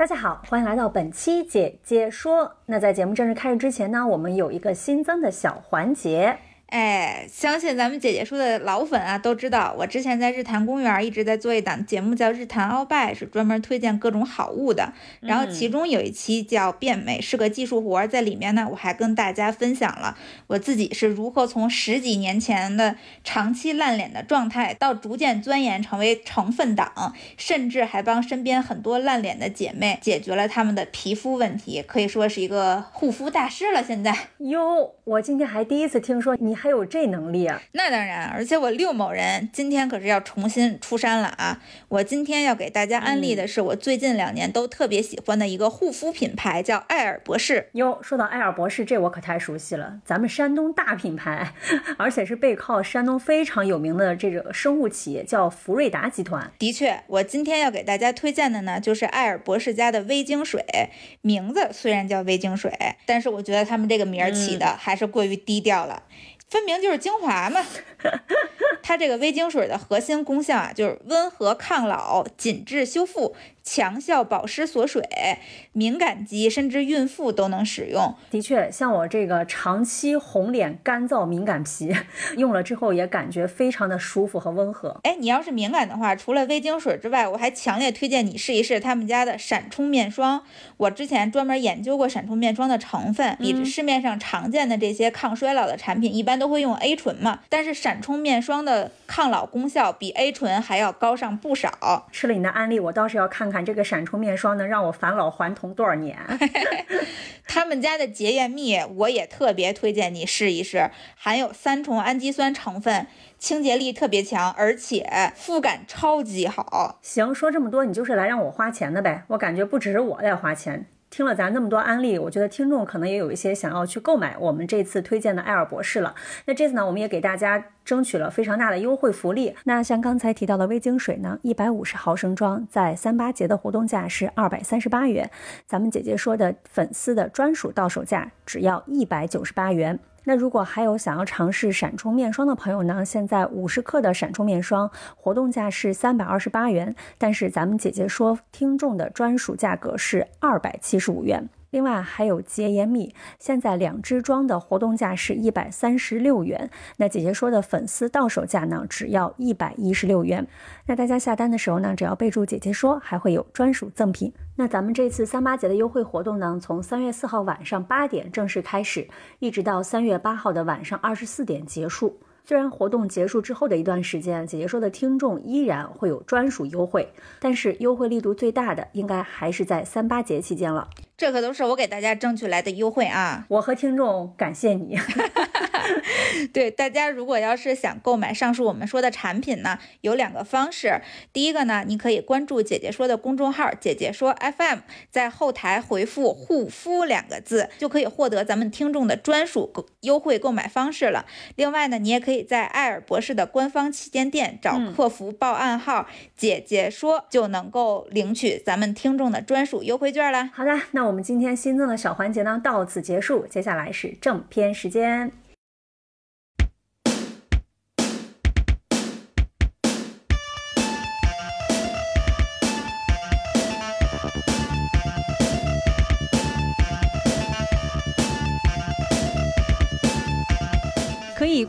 大家好，欢迎来到本期姐姐说。那在节目正式开始之前呢，我们有一个新增的小环节。哎，相信咱们姐姐说的老粉啊都知道，我之前在日坛公园一直在做一档节目，叫《日坛鳌拜》，是专门推荐各种好物的。然后其中有一期叫“变美是个技术活”，在里面呢，我还跟大家分享了我自己是如何从十几年前的长期烂脸的状态，到逐渐钻研成为成分党，甚至还帮身边很多烂脸的姐妹解决了她们的皮肤问题，可以说是一个护肤大师了。现在哟，我今天还第一次听说你。还有这能力啊？那当然，而且我六某人今天可是要重新出山了啊！我今天要给大家安利的是我最近两年都特别喜欢的一个护肤品牌，叫瑷尔博士。哟，说到瑷尔博士，这我可太熟悉了，咱们山东大品牌，而且是背靠山东非常有名的这个生物企业，叫福瑞达集团。的确，我今天要给大家推荐的呢，就是瑷尔博士家的微晶水。名字虽然叫微晶水，但是我觉得他们这个名儿起的还是过于低调了。分明就是精华嘛！它这个微晶水的核心功效啊，就是温和抗老、紧致修复。强效保湿锁水，敏感肌甚至孕妇都能使用。的确，像我这个长期红脸、干燥敏感皮，用了之后也感觉非常的舒服和温和。哎，你要是敏感的话，除了微晶水之外，我还强烈推荐你试一试他们家的闪充面霜。我之前专门研究过闪充面霜的成分，比市面上常见的这些抗衰老的产品，一般都会用 A 醇嘛。但是闪充面霜的抗老功效比 A 醇还要高上不少。吃了你的安利，我倒是要看。看这个闪充面霜能让我返老还童多少年？他们家的洁颜蜜我也特别推荐你试一试，含有三重氨基酸成分，清洁力特别强，而且肤感超级好。行，说这么多，你就是来让我花钱的呗？我感觉不只是我在花钱。听了咱那么多安利，我觉得听众可能也有一些想要去购买我们这次推荐的瑷尔博士了。那这次呢，我们也给大家争取了非常大的优惠福利。那像刚才提到的微晶水呢，一百五十毫升装，在三八节的活动价是二百三十八元，咱们姐姐说的粉丝的专属到手价只要一百九十八元。那如果还有想要尝试闪充面霜的朋友呢？现在五十克的闪充面霜活动价是三百二十八元，但是咱们姐姐说听众的专属价格是二百七十五元。另外还有洁颜蜜，现在两支装的活动价是一百三十六元。那姐姐说的粉丝到手价呢，只要一百一十六元。那大家下单的时候呢，只要备注姐姐说，还会有专属赠品。那咱们这次三八节的优惠活动呢，从三月四号晚上八点正式开始，一直到三月八号的晚上二十四点结束。虽然活动结束之后的一段时间，姐姐说的听众依然会有专属优惠，但是优惠力度最大的应该还是在三八节期间了。这可都是我给大家争取来的优惠啊！我和听众感谢你。对大家，如果要是想购买上述我们说的产品呢，有两个方式。第一个呢，你可以关注姐姐说的公众号“姐姐说 FM”，在后台回复“护肤”两个字，就可以获得咱们听众的专属购优惠购买方式了。另外呢，你也可以在艾尔博士的官方旗舰店找客服报暗号“姐姐说”，就能够领取咱们听众的专属优惠券了。好的，那我。我们今天新增的小环节呢，到此结束。接下来是正片时间，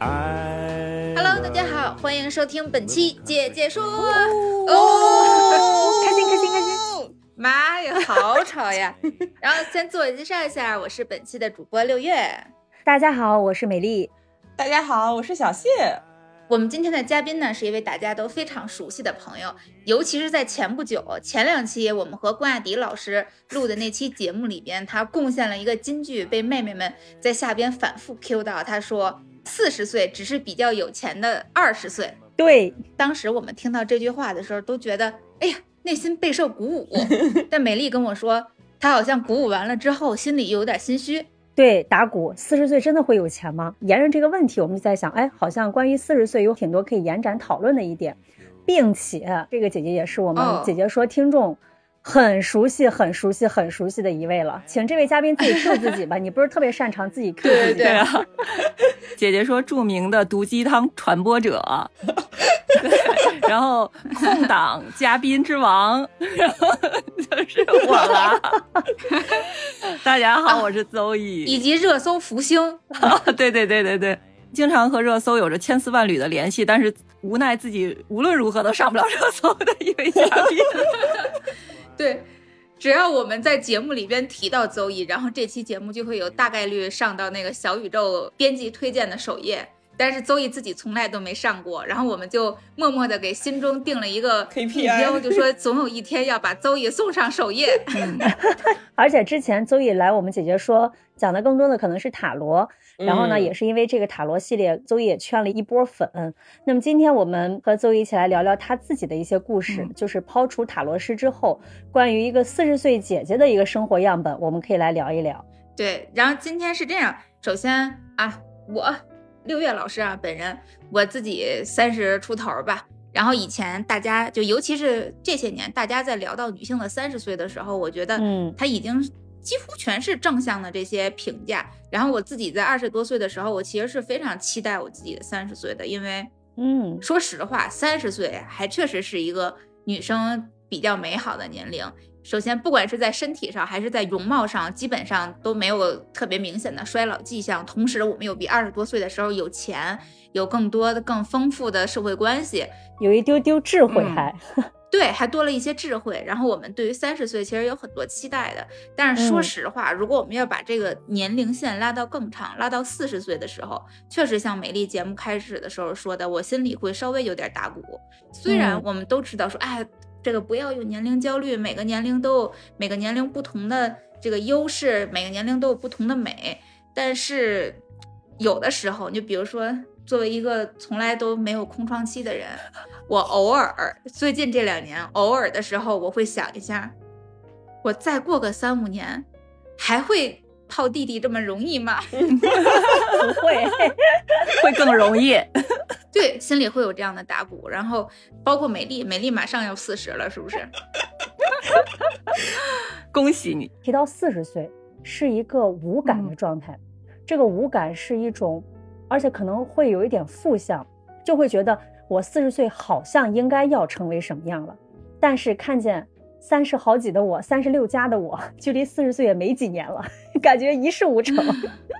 Hello，大家好，欢迎收听本期姐姐说。哦，开心开心开心！妈呀，好吵呀！然后先自我介绍一下，我是本期的主播六月。大家好，我是美丽。大家好，我是小谢。我们今天的嘉宾呢，是一位大家都非常熟悉的朋友，尤其是在前不久、前两期我们和关雅迪老师录的那期节目里边，他贡献了一个金句，被妹妹们在下边反复 Q 到。他说。四十岁只是比较有钱的二十岁。对，当时我们听到这句话的时候，都觉得，哎呀。内心备受鼓舞。但美丽跟我说，她好像鼓舞完了之后，心里又有点心虚。对，打鼓，四十岁真的会有钱吗？沿着这个问题，我们就在想，哎，好像关于四十岁有挺多可以延展讨论的一点，并且这个姐姐也是我们哦姐姐说听众很熟悉、很熟悉、很熟悉的一位了。请这位嘉宾自己 Q 自己吧，你不是特别擅长自己 Q 自己。对对啊，姐姐说著名的毒鸡汤传播者，对，然后空档嘉宾之王，然后就是我了。大家好，我是邹以。及热搜福星，对对对对对，经常和热搜有着千丝万缕的联系，但是无奈自己无论如何都上不了热搜的一位嘉宾。对，只要我们在节目里边提到邹毅，然后这期节目就会有大概率上到那个小宇宙编辑推荐的首页。但是邹毅自己从来都没上过，然后我们就默默的给心中定了一个 KPI 目标，就说总有一天要把邹毅送上首页。而且之前邹毅来，我们姐姐说讲的更多的可能是塔罗，然后呢，嗯也是因为这个塔罗系列，邹毅也圈了一波粉。那么今天我们和邹毅一起来聊聊他自己的一些故事，嗯就是抛除塔罗师之后，关于一个四十岁姐姐的一个生活样本，我们可以来聊一聊。对，然后今天是这样，首先啊，我六月老师啊，本人我自己三十出头吧。然后以前大家就尤其是这些年，大家在聊到女性的三十岁的时候，我觉得嗯她已经几乎全是正向的这些评价。然后我自己在二十多岁的时候，我其实是非常期待我自己的三十岁的，因为嗯说实话，三十岁还确实是一个女生比较美好的年龄。首先，不管是在身体上还是在容貌上，基本上都没有特别明显的衰老迹象。同时，我们又比二十多岁的时候有钱，有更多的、更丰富的社会关系，有一丢丢智慧嗯还，对，还多了一些智慧。然后我们对于三十岁其实有很多期待的。但是说嗯实话，如果我们要把这个年龄线拉到更长，拉到四十岁的时候，确实像美丽节目开始的时候说的，我心里会稍微有点打鼓。虽然嗯我们都知道说，哎，这个不要有年龄焦虑，每个年龄都有每个年龄不同的这个优势，每个年龄都有不同的美，但是有的时候，你就比如说，作为一个从来都没有空窗期的人，我偶尔最近这两年偶尔的时候，我会想一下，我再过个三五年，还会泡弟弟这么容易吗？不会。会更容易。对，心里会有这样的打鼓。然后包括美丽，美丽马上要四十了，是不是？恭喜你！提到四十岁是一个无感的状态，这个无感是一种，而且可能会有一点负向，就会觉得我四十岁好像应该要成为什么样了，但是看见三十好几的我，三十六加的我，距离四十岁也没几年了，感觉一事无成。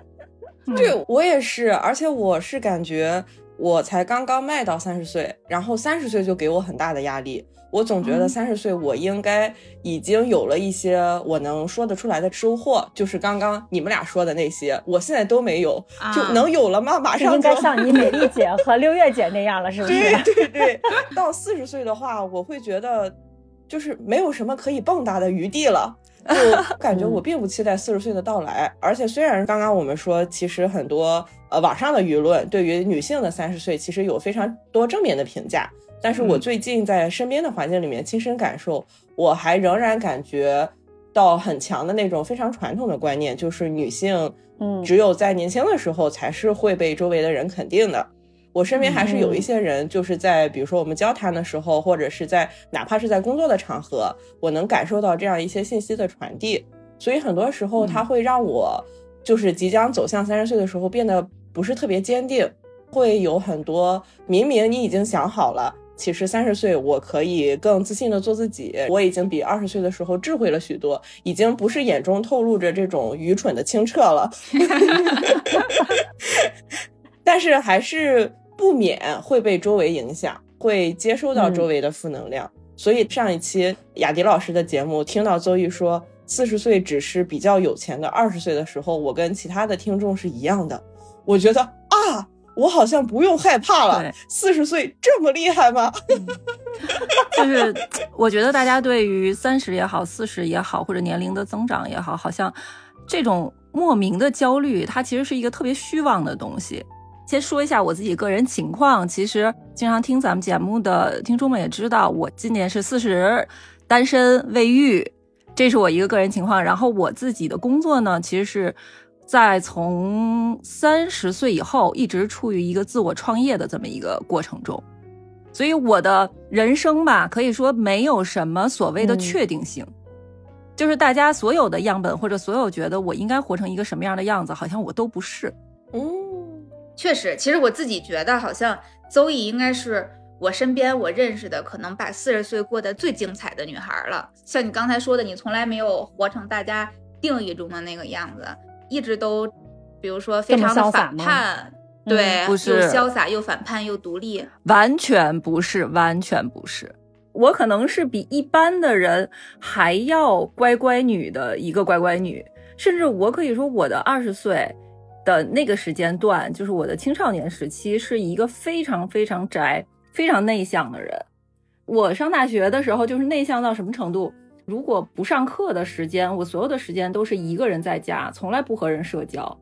对我也是，而且我是感觉我才刚刚迈到三十岁，然后三十岁就给我很大的压力。我总觉得三十岁我应该已经有了一些我能说得出来的收获，就是刚刚你们俩说的那些，我现在都没有，就啊能有了吗？马上应该像你美丽姐和六月姐那样了，是不是？对对对，到四十岁的话，我会觉得就是没有什么可以蹦跶的余地了。就感觉我并不期待四十岁的到来，而且虽然刚刚我们说，其实很多呃网上的舆论对于女性的三十岁其实有非常多正面的评价，但是我嗯最近在身边的环境里面亲身感受，我还仍然感觉到很强的那种非常传统的观念，就是女性嗯只有在年轻的时候才是会被周围的人肯定的。我身边还是有一嗯些人，就是在比如说我们交谈的时候，或者是在哪怕是在工作的场合，我能感受到这样一些信息的传递。所以很多时候，它会让我就是即将走向三十岁的时候变得不是特别坚定，会有很多明明你已经想好了。其实三十岁，我可以更自信的做自己。我已经比二十岁的时候智慧了许多，已经不是眼中透露着这种愚蠢的清澈了。但是还是不免会被周围影响，会接收到周围的负能量。所以上一期雅迪老师的节目，听到邹毅说四十岁只是比较有钱的二十岁的时候，我跟其他的听众是一样的。我觉得啊，我好像不用害怕了对，四十岁这么厉害吗？就是我觉得大家对于三十也好、四十也好，或者年龄的增长也好，好像这种莫名的焦虑，它其实是一个特别虚妄的东西。先说一下我自己个人情况，其实经常听咱们节目的听众们也知道，我今年是四十。单身未育，这是我一个个人情况。然后我自己的工作呢，其实是在从三十岁以后一直处于一个自我创业的这么一个过程中，所以我的人生吧，可以说没有什么所谓的确定性，就是大家所有的样本或者所有觉得我应该活成一个什么样的样子，好像我都不是。嗯，确实，其实我自己觉得好像邹毅应该是我身边我认识的可能把四十岁过得最精彩的女孩了。像你刚才说的，你从来没有活成大家定义中的那个样子，一直都，比如说非常的反叛，对，不是又潇洒又反叛又独立，完全不是，完全不是。我可能是比一般的人还要乖乖女的一个乖乖女，甚至我可以说我的二十岁。的那个时间段，就是我的青少年时期，是一个非常非常宅、非常内向的人。我上大学的时候，就是内向到什么程度？如果不上课的时间，我所有的时间都是一个人在家，从来不和人社交，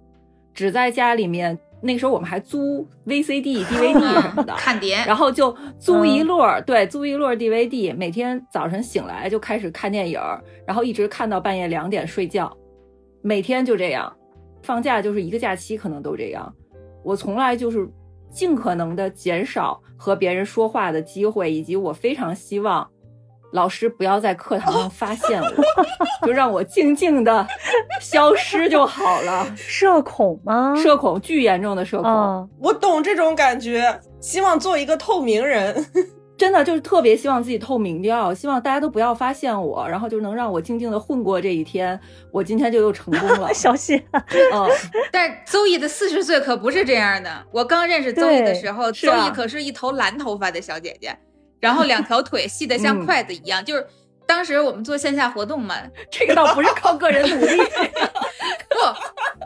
只在家里面。那时候我们还租 VCD、DVD 什么的，看碟，然后就租一摞，对，租一摞 DVD，每天早晨醒来就开始看电影，然后一直看到半夜两点睡觉，每天就这样。放假就是一个假期，可能都这样。我从来就是尽可能的减少和别人说话的机会，以及我非常希望老师不要在课堂上发现我，就让我静静的消失就好了。社恐吗？社恐，巨严重的社恐。我懂这种感觉，希望做一个透明人。真的就是特别希望自己透明掉，希望大家都不要发现我，然后就能让我静静的混过这一天。我今天就又成功了，小谢。嗯，但邹毅的四十岁可不是这样的。我刚认识邹毅的时候，邹毅可是一头蓝头发的小姐姐，然后两条腿细得像筷子一样。就是当时我们做线下活动嘛，这个倒不是靠个人努力。不，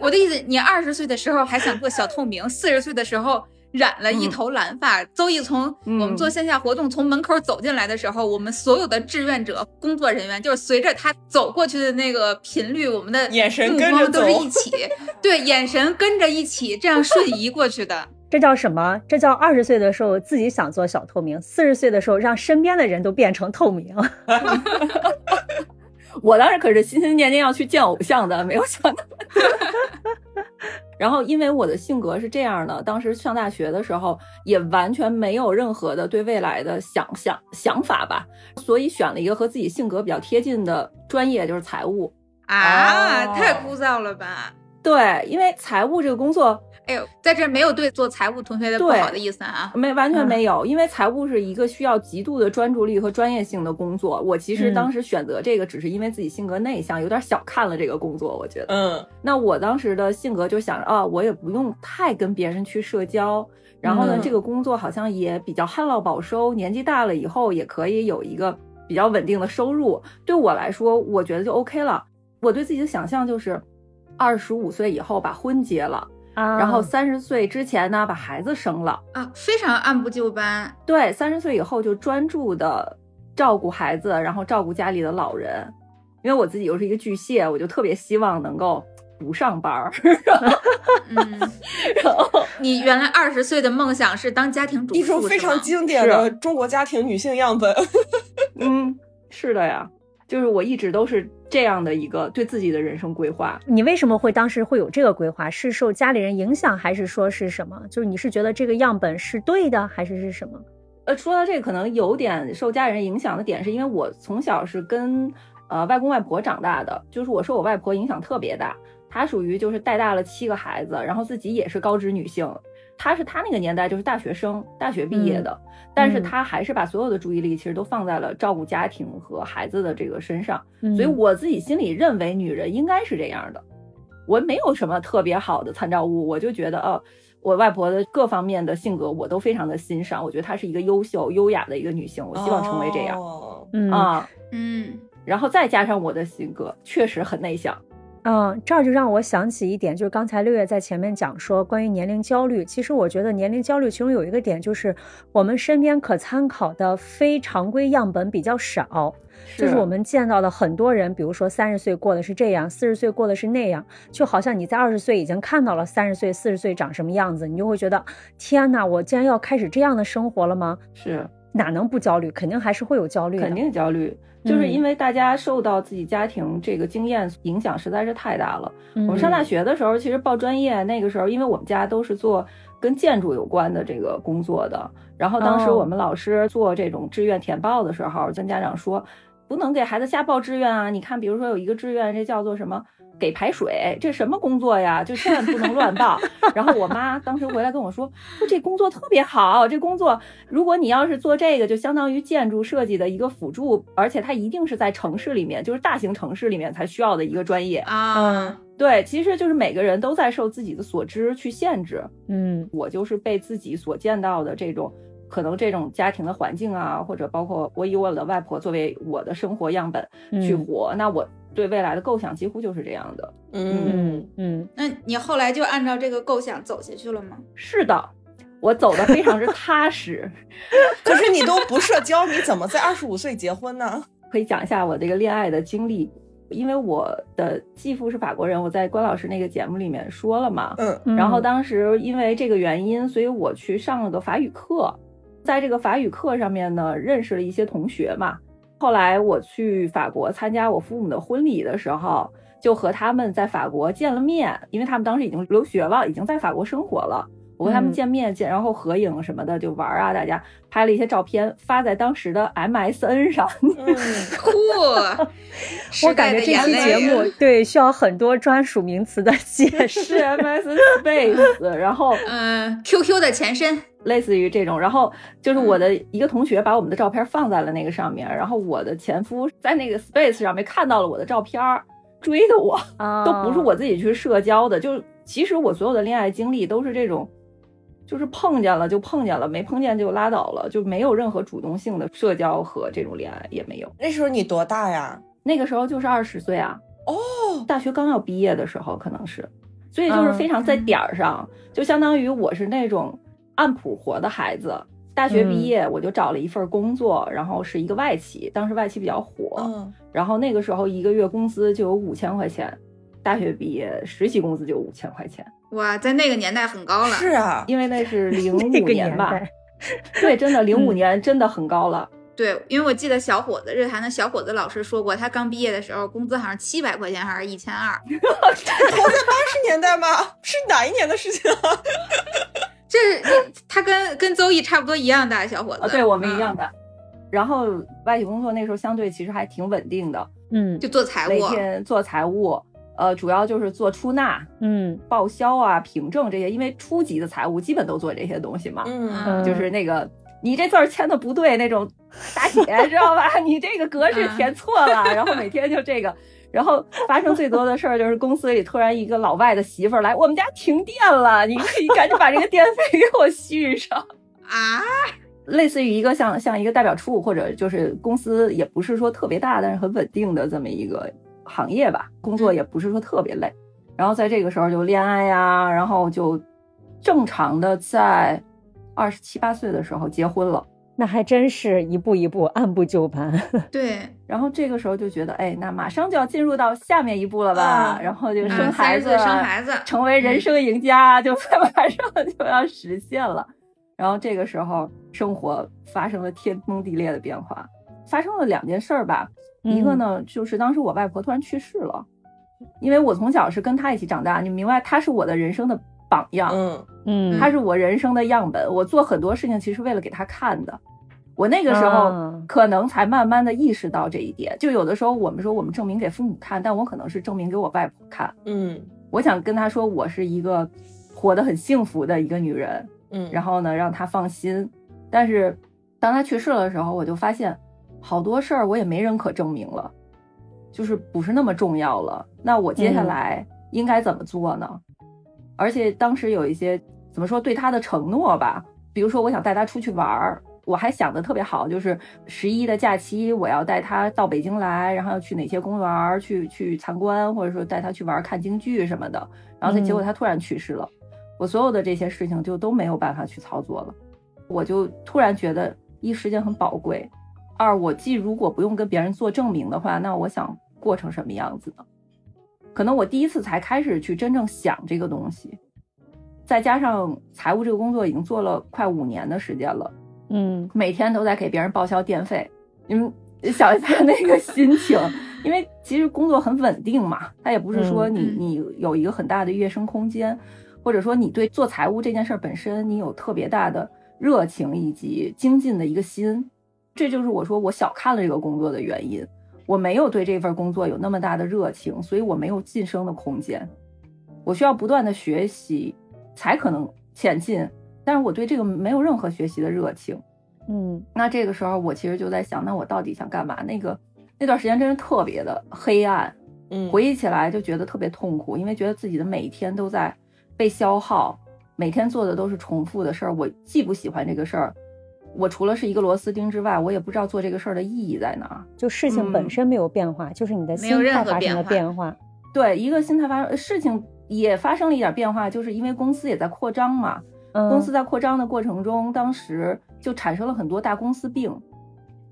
我的意思，你二十岁的时候还想做小透明，四十岁的时候。染了一头蓝发，邹毅从我们做线下活动从门口走进来的时候，我们所有的志愿者、工作人员就是随着他走过去的那个频率，我们的眼神跟着都是一起，对，眼神跟着一起，这样 瞬移过去的。这叫什么？这叫二十岁的时候自己想做小透明，四十岁的时候让身边的人都变成透明。我当时可是心心念念要去见偶像的，没有想到。然后，因为我的性格是这样的，当时上大学的时候也完全没有任何的对未来的想想想法吧，所以选了一个和自己性格比较贴近的专业，就是财务啊，太枯燥了吧？对，因为财务这个工作。哎呦，在这没有对做财务同学的不好的意思啊，没完全没有，因为财务是一个需要极度的专注力和专业性的工作。我其实当时选择这个，只是因为自己性格内向，有点小看了这个工作。我觉得，嗯，那我当时的性格就想着啊，我也不用太跟别人去社交，然后呢，这个工作好像也比较旱涝保收，年纪大了以后也可以有一个比较稳定的收入。对我来说，我觉得就 OK 了。我对自己的想象就是，二十五岁以后把婚结了。然后三十岁之前呢，把孩子生了啊，非常按部就班。对，三十岁以后就专注的照顾孩子，然后照顾家里的老人。因为我自己又是一个巨蟹，我就特别希望能够不上班儿。嗯，然后你原来二十岁的梦想是当家庭主妇，一种非常经典的中国家庭女性样本。嗯，是的呀。就是我一直都是这样的一个对自己的人生规划。你为什么会当时会有这个规划？是受家里人影响，还是说是什么？就是你是觉得这个样本是对的，还是是什么？呃，说到这个，可能有点受家里人影响的点，是因为我从小是跟呃外公外婆长大的，就是我受我外婆影响特别大。她属于就是带大了七个孩子，然后自己也是高知女性。她是他那个年代就是大学生，大学毕业的，但是他还是把所有的注意力其实都放在了照顾家庭和孩子的这个身上。所以我自己心里认为女人应该是这样的。我没有什么特别好的参照物，我就觉得，呃，我外婆的各方面的性格我都非常的欣赏。我觉得她是一个优秀、优雅的一个女性，我希望成为这样。啊，嗯，然后再加上我的性格确实很内向。嗯，这儿就让我想起一点，就是刚才六月在前面讲说关于年龄焦虑。其实我觉得年龄焦虑其中有一个点，就是我们身边可参考的非常规样本比较少，就是我们见到的很多人，比如说三十岁过的是这样，四十岁过的是那样，就好像你在二十岁已经看到了三十岁、四十岁长什么样子，你就会觉得天哪，我竟然要开始这样的生活了吗？是。哪能不焦虑？肯定还是会有焦虑，肯定焦虑，就是嗯因为大家受到自己家庭这个经验影响实在是太大了。嗯我们上大学的时候，其实报专业那个时候，因为我们家都是做跟建筑有关的这个工作的，然后当时哦我们老师做这种志愿填报的时候，跟家长说，不能给孩子瞎报志愿啊！你看，比如说有一个志愿，这叫做什么？给排水，这什么工作呀？就千万不能乱报。然后我妈当时回来跟我说，说这工作特别好，这工作如果你要是做这个，就相当于建筑设计的一个辅助，而且它一定是在城市里面，就是大型城市里面才需要的一个专业。啊，对，其实就是每个人都在受自己的所知去限制。嗯我就是被自己所见到的这种，可能这种家庭的环境啊，或者包括我以我的外婆作为我的生活样本去嗯活，那我对未来的构想几乎就是这样的。嗯，嗯嗯，那你后来就按照这个构想走下去了吗？是的，我走的非常之踏实。可是你都不社交，你怎么在二十五岁结婚呢？可以讲一下我这个恋爱的经历，因为我的继父是法国人，我在关老师那个节目里面说了嘛。嗯嗯然后当时因为这个原因，所以我去上了个法语课，在这个法语课上面呢，认识了一些同学嘛。后来我去法国参加我父母的婚礼的时候，就和他们在法国见了面，因为他们当时已经留学了，已经在法国生活了。我跟他们嗯见面见，然后合影什么的就玩啊，大家拍了一些照片，发在当时的 MSN 上。嗯，酷，我感觉这期节目对需要很多专属名词的解是释。MSN Space，然后嗯，QQ 的前身，类似于这种，然后就是我的一个同学把我们的照片放在了那个上面，然后我的前夫在那个 Space 上面看到了我的照片，追的我，啊都不是我自己去社交的，就其实我所有的恋爱经历都是这种，就是碰见了就碰见了，没碰见就拉倒了，就没有任何主动性的社交和这种恋爱也没有。那时候你多大呀？那个时候就是二十岁啊，哦，大学刚要毕业的时候可能是，所以就是非常在点儿上，就相当于我是那种按谱活的孩子。大学毕业我就找了一份工作，然后是一个外企，当时外企比较火，嗯，然后那个时候一个月工资就有五千块钱，大学毕业实习工资就五千块钱，哇，在那个年代很高了。是啊，因为那是 零那个五年吧，代，对，真的零五嗯年真的很高了。对，因为我记得小伙子日坛的小伙子老师说过，他刚毕业的时候工资好像七百块钱还是一千二，活在八十年代吗？是哪一年的事情啊？这是他跟跟邹毅差不多一样大的小伙子。啊，对我们一样嗯，的。然后外企工作那时候相对其实还挺稳定的，嗯就做财务每务。天做财务，呃，主要就是做出纳、嗯报销啊、凭证这些，因为初级的财务基本都做这些东西嘛。嗯嗯就是那个你这字儿签的不对那种，大 姐知道吧？你这个格式填错了，然后每天就这个。然后发生最多的事儿就是公司里突然一个老外的媳妇儿来，我们家停电了，你可以赶紧把这个电费给我续上。啊，类似于一个像像一个代表处或者就是公司也不是说特别大，但是很稳定的这么一个行业吧，工作也不是说特别累。然后在这个时候就恋爱呀，然后就正常的在二十七八岁的时候结婚了。那还真是一步一步，按部就班。对，然后这个时候就觉得，哎，那马上就要进入到下面一步了吧？啊然后就嗯生孩子，30岁生孩子成为人生赢家，就 在马上就要实现了。然后这个时候，生活发生了天崩地裂的变化，发生了两件事儿吧。一个呢，就是当时我外婆突然去世了，因为我从小是跟她一起长大，你明白，她是我的人生的榜样，嗯嗯她是我人生的样本。我做很多事情其实为了给她看的。我那个时候啊可能才慢慢的意识到这一点。就有的时候我们说我们证明给父母看，但我可能是证明给我外婆看。嗯我想跟她说，我是一个活得很幸福的一个女人。嗯，然后呢，让她放心。但是当她去世了的时候，我就发现好多事儿我也没人可证明了，就是不是那么重要了。那我接下嗯来应该怎么做呢？而且当时有一些怎么说对她的承诺吧，比如说我想带她出去玩儿。我还想的特别好，就是十一的假期，我要带他到北京来，然后要去哪些公园去去参观，或者说带他去玩看京剧什么的。然后他结果他突然去世了，我所有的这些事情就都没有办法去操作了。我就突然觉得，一时间很宝贵，二我既如果不用跟别人做证明的话，那我想过成什么样子呢？可能我第一次才开始去真正想这个东西，再加上财务这个工作已经做了快五年的时间了，嗯每天都在给别人报销电费。你们想一下那个心情，因为其实工作很稳定嘛，它也不是说你嗯你有一个很大的跃升空间，或者说你对做财务这件事儿本身你有特别大的热情以及精进的一个心，这就是我说我小看了这个工作的原因。我没有对这份工作有那么大的热情，所以我没有晋升的空间。我需要不断的学习，才可能前进。但是我对这个没有任何学习的热情。嗯那这个时候，我其实就在想，那我到底想干嘛？那个那段时间真是特别的黑暗，嗯，回忆起来就觉得特别痛苦，因为觉得自己的每一天都在被消耗，每天做的都是重复的事儿。我既不喜欢这个事儿，我除了是一个螺丝钉之外，我也不知道做这个事儿的意义在哪儿。就事情本身没有变化，就是你的心没有任何态发生了变化变化。对，一个心态发生，事情也发生了一点变化，就是因为公司也在扩张嘛。公司在扩张的过程中，当时就产生了很多大公司病，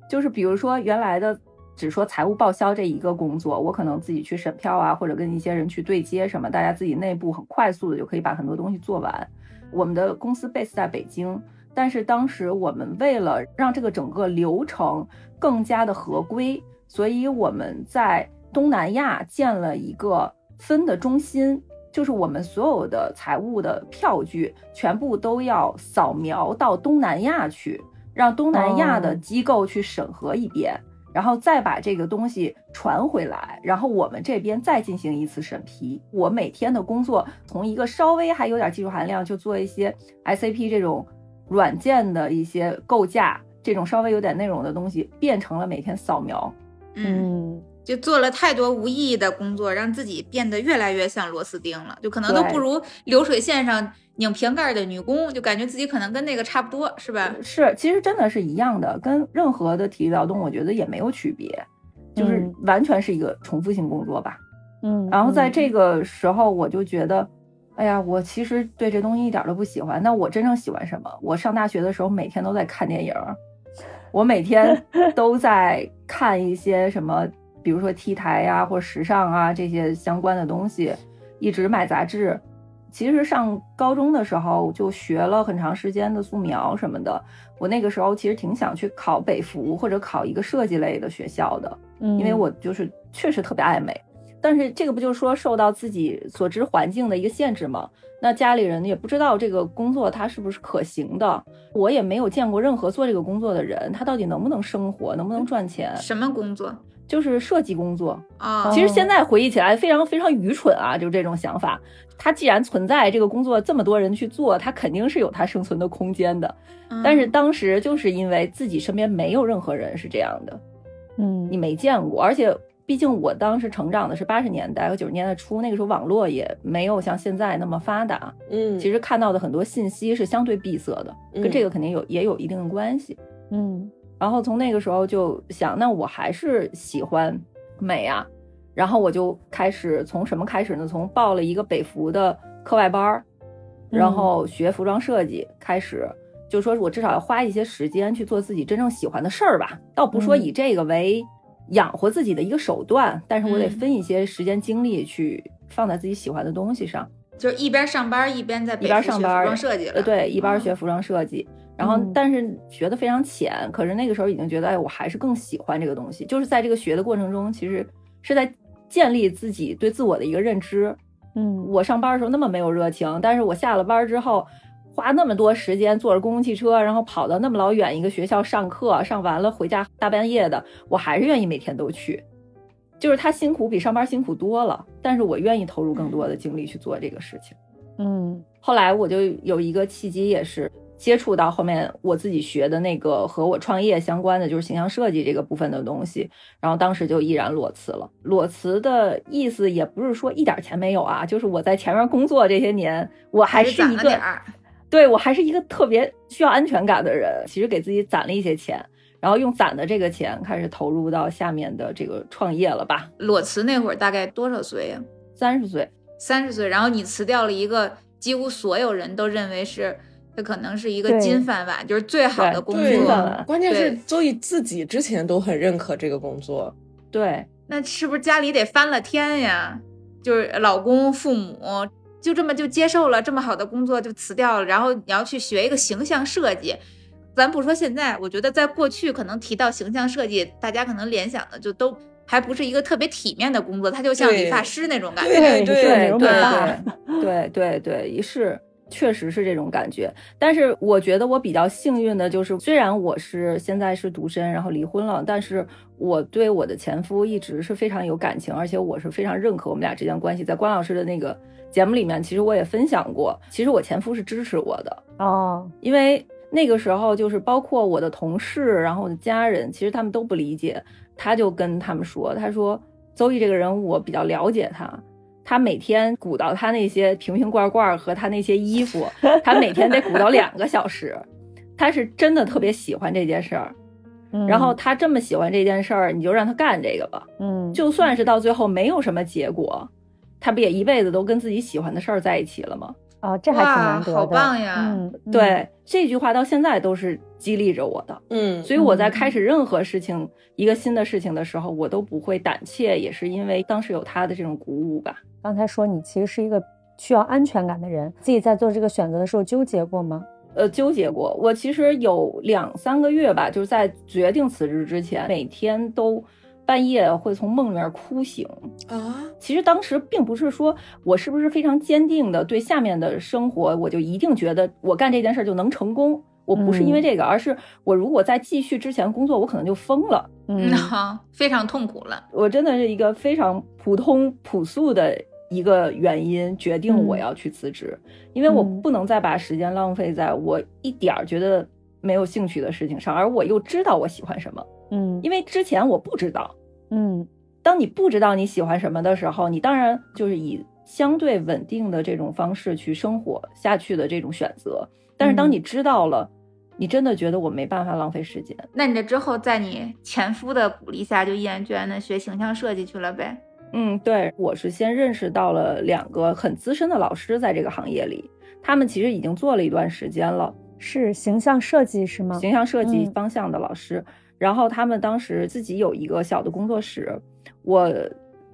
就是比如说原来的只说财务报销这一个工作，我可能自己去审票啊，或者跟一些人去对接什么，大家自己内部很快速的就可以把很多东西做完。我们的公司 base 在北京，但是当时我们为了让这个整个流程更加的合规，所以我们在东南亚建了一个分的中心，就是我们所有的财务的票据全部都要扫描到东南亚去，让东南亚的哦机构去审核一遍。然后再把这个东西传回来，然后我们这边再进行一次审批。我每天的工作从一个稍微还有点技术含量，就做一些 SAP 这种软件的一些构架，这种稍微有点内容的东西，变成了每天扫描。嗯，嗯就做了太多无意义的工作，让自己变得越来越像螺丝钉了，就可能都不如流水线上拧瓶盖的女工，就感觉自己可能跟那个差不多，是吧？是，其实真的是一样的，跟任何的体力劳动，我觉得也没有区别，就是嗯完全是一个重复性工作吧。嗯，然后在嗯这个时候，我就觉得，哎呀，我其实对这东西一点都不喜欢。那我真正喜欢什么？我上大学的时候，每天都在看电影儿，我每天 都在看一些什么，比如说 T 台呀、或者时尚啊这些相关的东西，一直买杂志。其实上高中的时候就学了很长时间的素描什么的。我那个时候其实挺想去考北服或者考一个设计类的学校的，因为嗯我就是确实特别爱美。但是这个不就是说受到自己所知环境的一个限制吗？那家里人也不知道这个工作它是不是可行的，我也没有见过任何做这个工作的人，他到底能不能生活，能不能赚钱，什么工作就是设计工作。啊？其实现在回忆起来非常非常愚蠢啊，就这种想法。它既然存在这个工作，这么多人去做，它肯定是有它生存的空间的。嗯但是当时就是因为自己身边没有任何人是这样的，嗯你没见过，而且毕竟我当时成长的是八十年代和九十年代初，那个时候网络也没有像现在那么发达，嗯，其实看到的很多信息是相对闭塞的，跟嗯这个肯定有也有一定的关系。嗯然后从那个时候就想，那我还是喜欢美啊，然后我就开始从什么开始呢？从报了一个北服的课外班儿，然后学服装设计开始。就说我至少要花一些时间去做自己真正喜欢的事儿吧，倒不说嗯以这个为养活自己的一个手段，但是我得嗯分一些时间精力去放在自己喜欢的东西上。就是一边上班一边在北一边上班服装设计了，呃，对，一边啊学服装设计，然后嗯但是学的非常浅，可是那个时候已经觉得，哎，我还是更喜欢这个东西。就是在这个学的过程中，其实是在建立自己对自我的一个认知。嗯我上班的时候那么没有热情，但是我下了班之后，花那么多时间坐着公共汽车，然后跑到那么老远一个学校上课，上完了回家大半夜的，我还是愿意每天都去。就是他辛苦比上班辛苦多了，但是我愿意投入更多的精力去做这个事情。嗯后来我就有一个契机，也是接触到后面我自己学的那个和我创业相关的，就是形象设计这个部分的东西。然后当时就毅然裸辞了。裸辞的意思也不是说一点钱没有啊，就是我在前面工作这些年，我还是攒一个对我还是一个特别需要安全感的人。其实给自己攒了一些钱，然后用攒的这个钱开始投入到下面的这个创业了吧。裸辞那会儿大概多少岁呀？三十岁，三十岁，然后你辞掉了一个几乎所有人都认为是，这可能是一个金饭碗，就是最好的工作了。关键是周易自己之前都很认可这个工作，对。那是不是家里得翻了天呀？就是老公、父母就这么就接受了这么好的工作就辞掉了，然后你要去学一个形象设计。咱不说现在，我觉得在过去可能提到形象设计，大家可能联想的就都还不是一个特别体面的工作，它就像理发师那种感觉。对对对对对对 对，一是。确实是这种感觉，但是我觉得我比较幸运的就是，虽然我是现在是独身，然后离婚了，但是我对我的前夫一直是非常有感情，而且我是非常认可我们俩之间关系。在关老师的那个节目里面，其实我也分享过，其实我前夫是支持我的哦，因为那个时候就是包括我的同事，然后我的家人，其实他们都不理解，他就跟他们说，他说邹毅这个人我比较了解他。他每天鼓捣他那些瓶瓶罐罐和他那些衣服，他每天得鼓捣两个小时。他是真的特别喜欢这件事儿，然后他这么喜欢这件事儿，你就让他干这个吧。嗯，就算是到最后没有什么结果，他不也一辈子都跟自己喜欢的事儿在一起了吗？啊，这还挺难得的，好棒呀！嗯，对，这句话到现在都是激励着我的。嗯，所以我在开始任何事情、一个新的事情的时候，我都不会胆怯，也是因为当时有他的这种鼓舞吧。刚才说你其实是一个需要安全感的人，自己在做这个选择的时候纠结过吗？呃，纠结过。我其实有两三个月吧，就是在决定辞职之前，每天都。半夜会从梦里面哭醒啊！其实当时并不是说我是不是非常坚定的对下面的生活，我就一定觉得我干这件事就能成功。我不是因为这个，而是我如果再继续之前工作，我可能就疯了。嗯，非常痛苦了。我真的是一个非常普通朴素的一个原因，决定我要去辞职，因为我不能再把时间浪费在我一点儿觉得没有兴趣的事情上，而我又知道我喜欢什么。嗯，因为之前我不知道。嗯，当你不知道你喜欢什么的时候，你当然就是以相对稳定的这种方式去生活下去的这种选择。但是当你知道了，你真的觉得我没办法浪费时间。那你这之后，在你前夫的鼓励下，就毅然决然的学形象设计去了呗？嗯，对，我是先认识到了两个很资深的老师，在这个行业里，他们其实已经做了一段时间了，是形象设计是吗？形象设计方向的老师。然后他们当时自己有一个小的工作室，我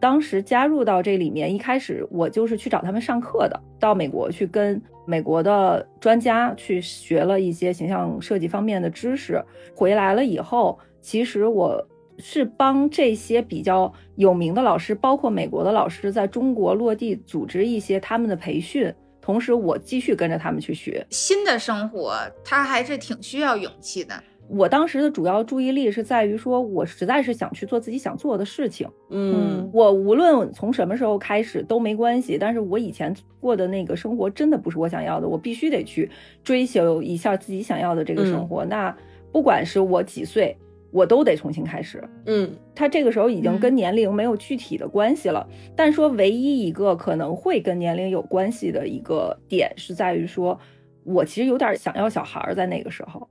当时加入到这里面，一开始我就是去找他们上课的，到美国去跟美国的专家去学了一些形象设计方面的知识。回来了以后，其实我是帮这些比较有名的老师，包括美国的老师，在中国落地组织一些他们的培训，同时我继续跟着他们去学新的生活，他还是挺需要勇气的。我当时的主要注意力是在于说，我实在是想去做自己想做的事情。嗯，我无论从什么时候开始都没关系。但是我以前过的那个生活真的不是我想要的，我必须得去追求一下自己想要的这个生活。那不管是我几岁，我都得重新开始。嗯，他这个时候已经跟年龄没有具体的关系了。但说唯一一个可能会跟年龄有关系的一个点是在于说，我其实有点想要小孩在那个时候。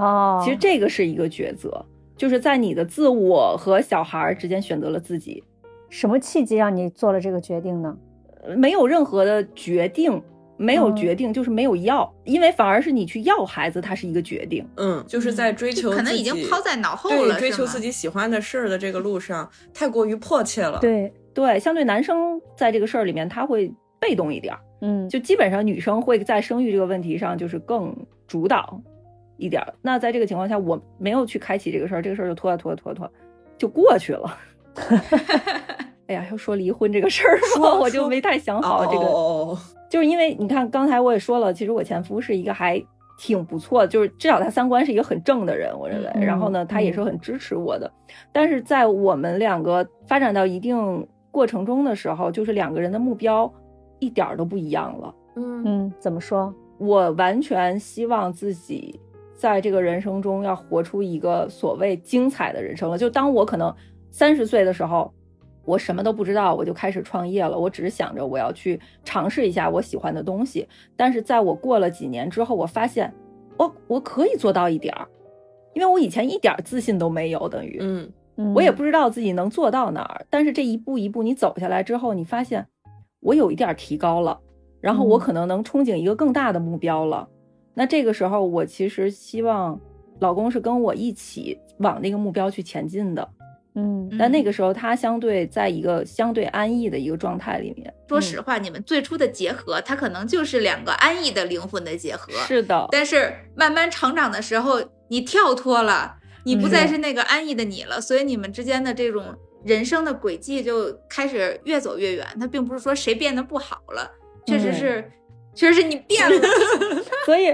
哦，其实这个是一个抉择，就是在你的自我和小孩之间选择了自己。什么契机让你做了这个决定呢？没有任何的决定，没有决定就是没有要，因为反而是你去要孩子，它是一个决定。嗯，就是在追求可能已经抛在脑后了，追求自己喜欢的事儿的这个路上太过于迫切了。对对，相对男生在这个事儿里面他会被动一点，嗯，就基本上女生会在生育这个问题上就是更主导。一点儿，那在这个情况下，我没有去开启这个事儿，这个事儿就拖啊拖拖拖，就过去了。哎呀，要说离婚这个事儿吗？我就没太想好这个，就是因为你看，刚才我也说了，其实我前夫是一个还挺不错，就是至少他三观是一个很正的人，我认为。然后呢，他也是很支持我的。但是在我们两个发展到一定过程中的时候，就是两个人的目标一点都不一样了。嗯嗯，怎么说？我完全希望自己。在这个人生中，要活出一个所谓精彩的人生了。就当我可能三十岁的时候，我什么都不知道，我就开始创业了。我只是想着我要去尝试一下我喜欢的东西。但是在我过了几年之后，我发现我我可以做到一点儿，因为我以前一点自信都没有，等于嗯，我也不知道自己能做到哪儿。但是这一步一步你走下来之后，你发现我有一点提高了，然后我可能能憧憬一个更大的目标了。那这个时候，我其实希望老公是跟我一起往那个目标去前进的。嗯但那个时候他相对在一个相对安逸的一个状态里面。说实话，你们最初的结合，它可能就是两个安逸的灵魂的结合。是的，但是慢慢成长的时候，你跳脱了，你不再是那个安逸的你了，所以你们之间的这种人生的轨迹就开始越走越远。它并不是说谁变得不好了，确实是，确实是你变了。所以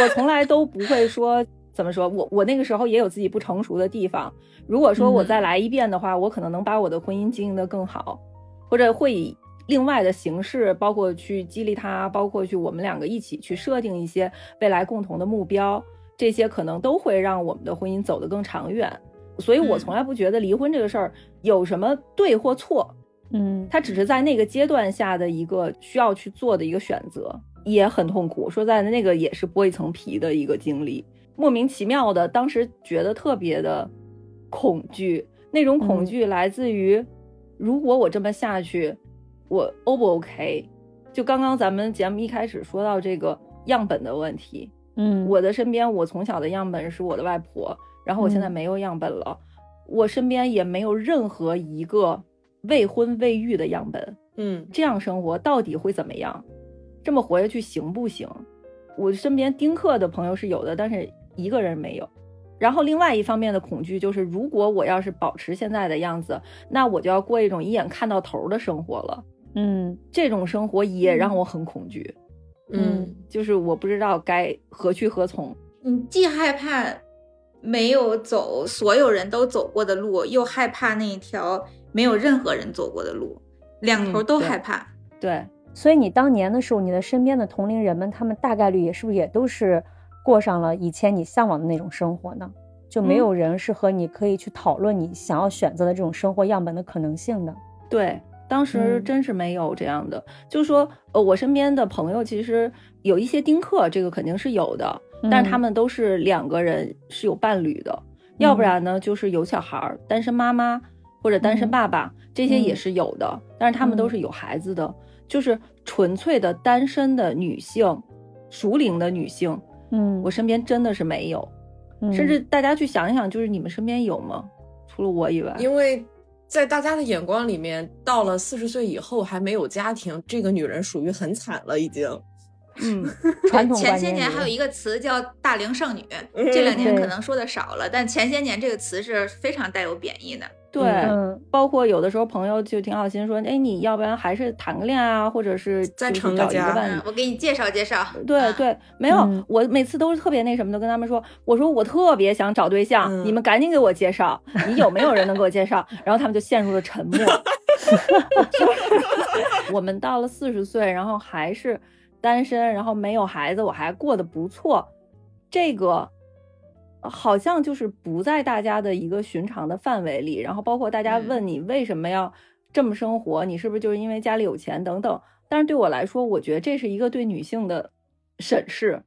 我从来都不会说怎么说，我我那个时候也有自己不成熟的地方。如果说我再来一遍的话，我可能能把我的婚姻经营的更好，或者会以另外的形式，包括去激励他，包括去我们两个一起去设定一些未来共同的目标，这些可能都会让我们的婚姻走得更长远。所以我从来不觉得离婚这个事儿有什么对或错，嗯它只是在那个阶段下的一个需要去做的一个选择，也很痛苦。说在，那个也是剥一层皮的一个经历，莫名其妙的，当时觉得特别的恐惧。那种恐惧来自于，如果我这么下去，我 O 不 OK？就刚刚咱们节目一开始说到这个样本的问题，嗯，我的身边，我从小的样本是我的外婆，然后我现在嗯没有样本了，我身边也没有任何一个未婚未育的样本。嗯这样生活到底会怎么样？这么活下去行不行？我身边丁克的朋友是有的，但是一个人没有。然后另外一方面的恐惧就是，如果我要是保持现在的样子，那我就要过一种一眼看到头的生活了。嗯这种生活也让我很恐惧，嗯就是我不知道该何去何从。你既害怕没有走所有人都走过的路，又害怕那一条没有任何人走过的路，两头都害怕。对，所以你当年的时候，你的身边的同龄人们，他们大概率也是不是也都是过上了以前你向往的那种生活呢？就没嗯有人是和你可以去讨论你想要选择的这种生活样本的可能性的。对，当时嗯真是没有这样的。就说，呃，我身边的朋友其实有一些丁克，这个肯定是有的，但是他嗯们都是两个人是有伴侣的，要不然呢就是有小孩儿，单身妈妈或者单身嗯爸爸，这些也嗯是有的，但是他们都嗯是有孩子的，就是纯粹的单身的女性，熟龄的女性，嗯，我身边真的是没有。嗯甚至大家去想一想，就是你们身边有吗？除了我以外，因为在大家的眼光里面，到了四十岁以后还没有家庭，这个女人属于很惨了，已经。嗯，传统前些年还有一个词叫“大龄剩女”，嗯这两年可能说的少了，但前些年这个词是非常带有贬义的。对，嗯包括有的时候朋友就挺好心说，哎，你要不然还是谈个恋爱啊，或者是再就是成个家找一个伴侣嗯，。我给你介绍介绍。啊对对，没有，嗯我每次都是特别那什么的，跟他们说，我说我特别想找对象，嗯你们赶紧给我介绍，你有没有人能给我介绍？然后他们就陷入了沉默。我们到了四十岁，然后还是单身，然后没有孩子，我还过得不错，这个好像就是不在大家的一个寻常的范围里。然后包括大家嗯问你为什么要这么生活，你是不是就是因为家里有钱等等。但是对我来说，我觉得这是一个对女性的审视，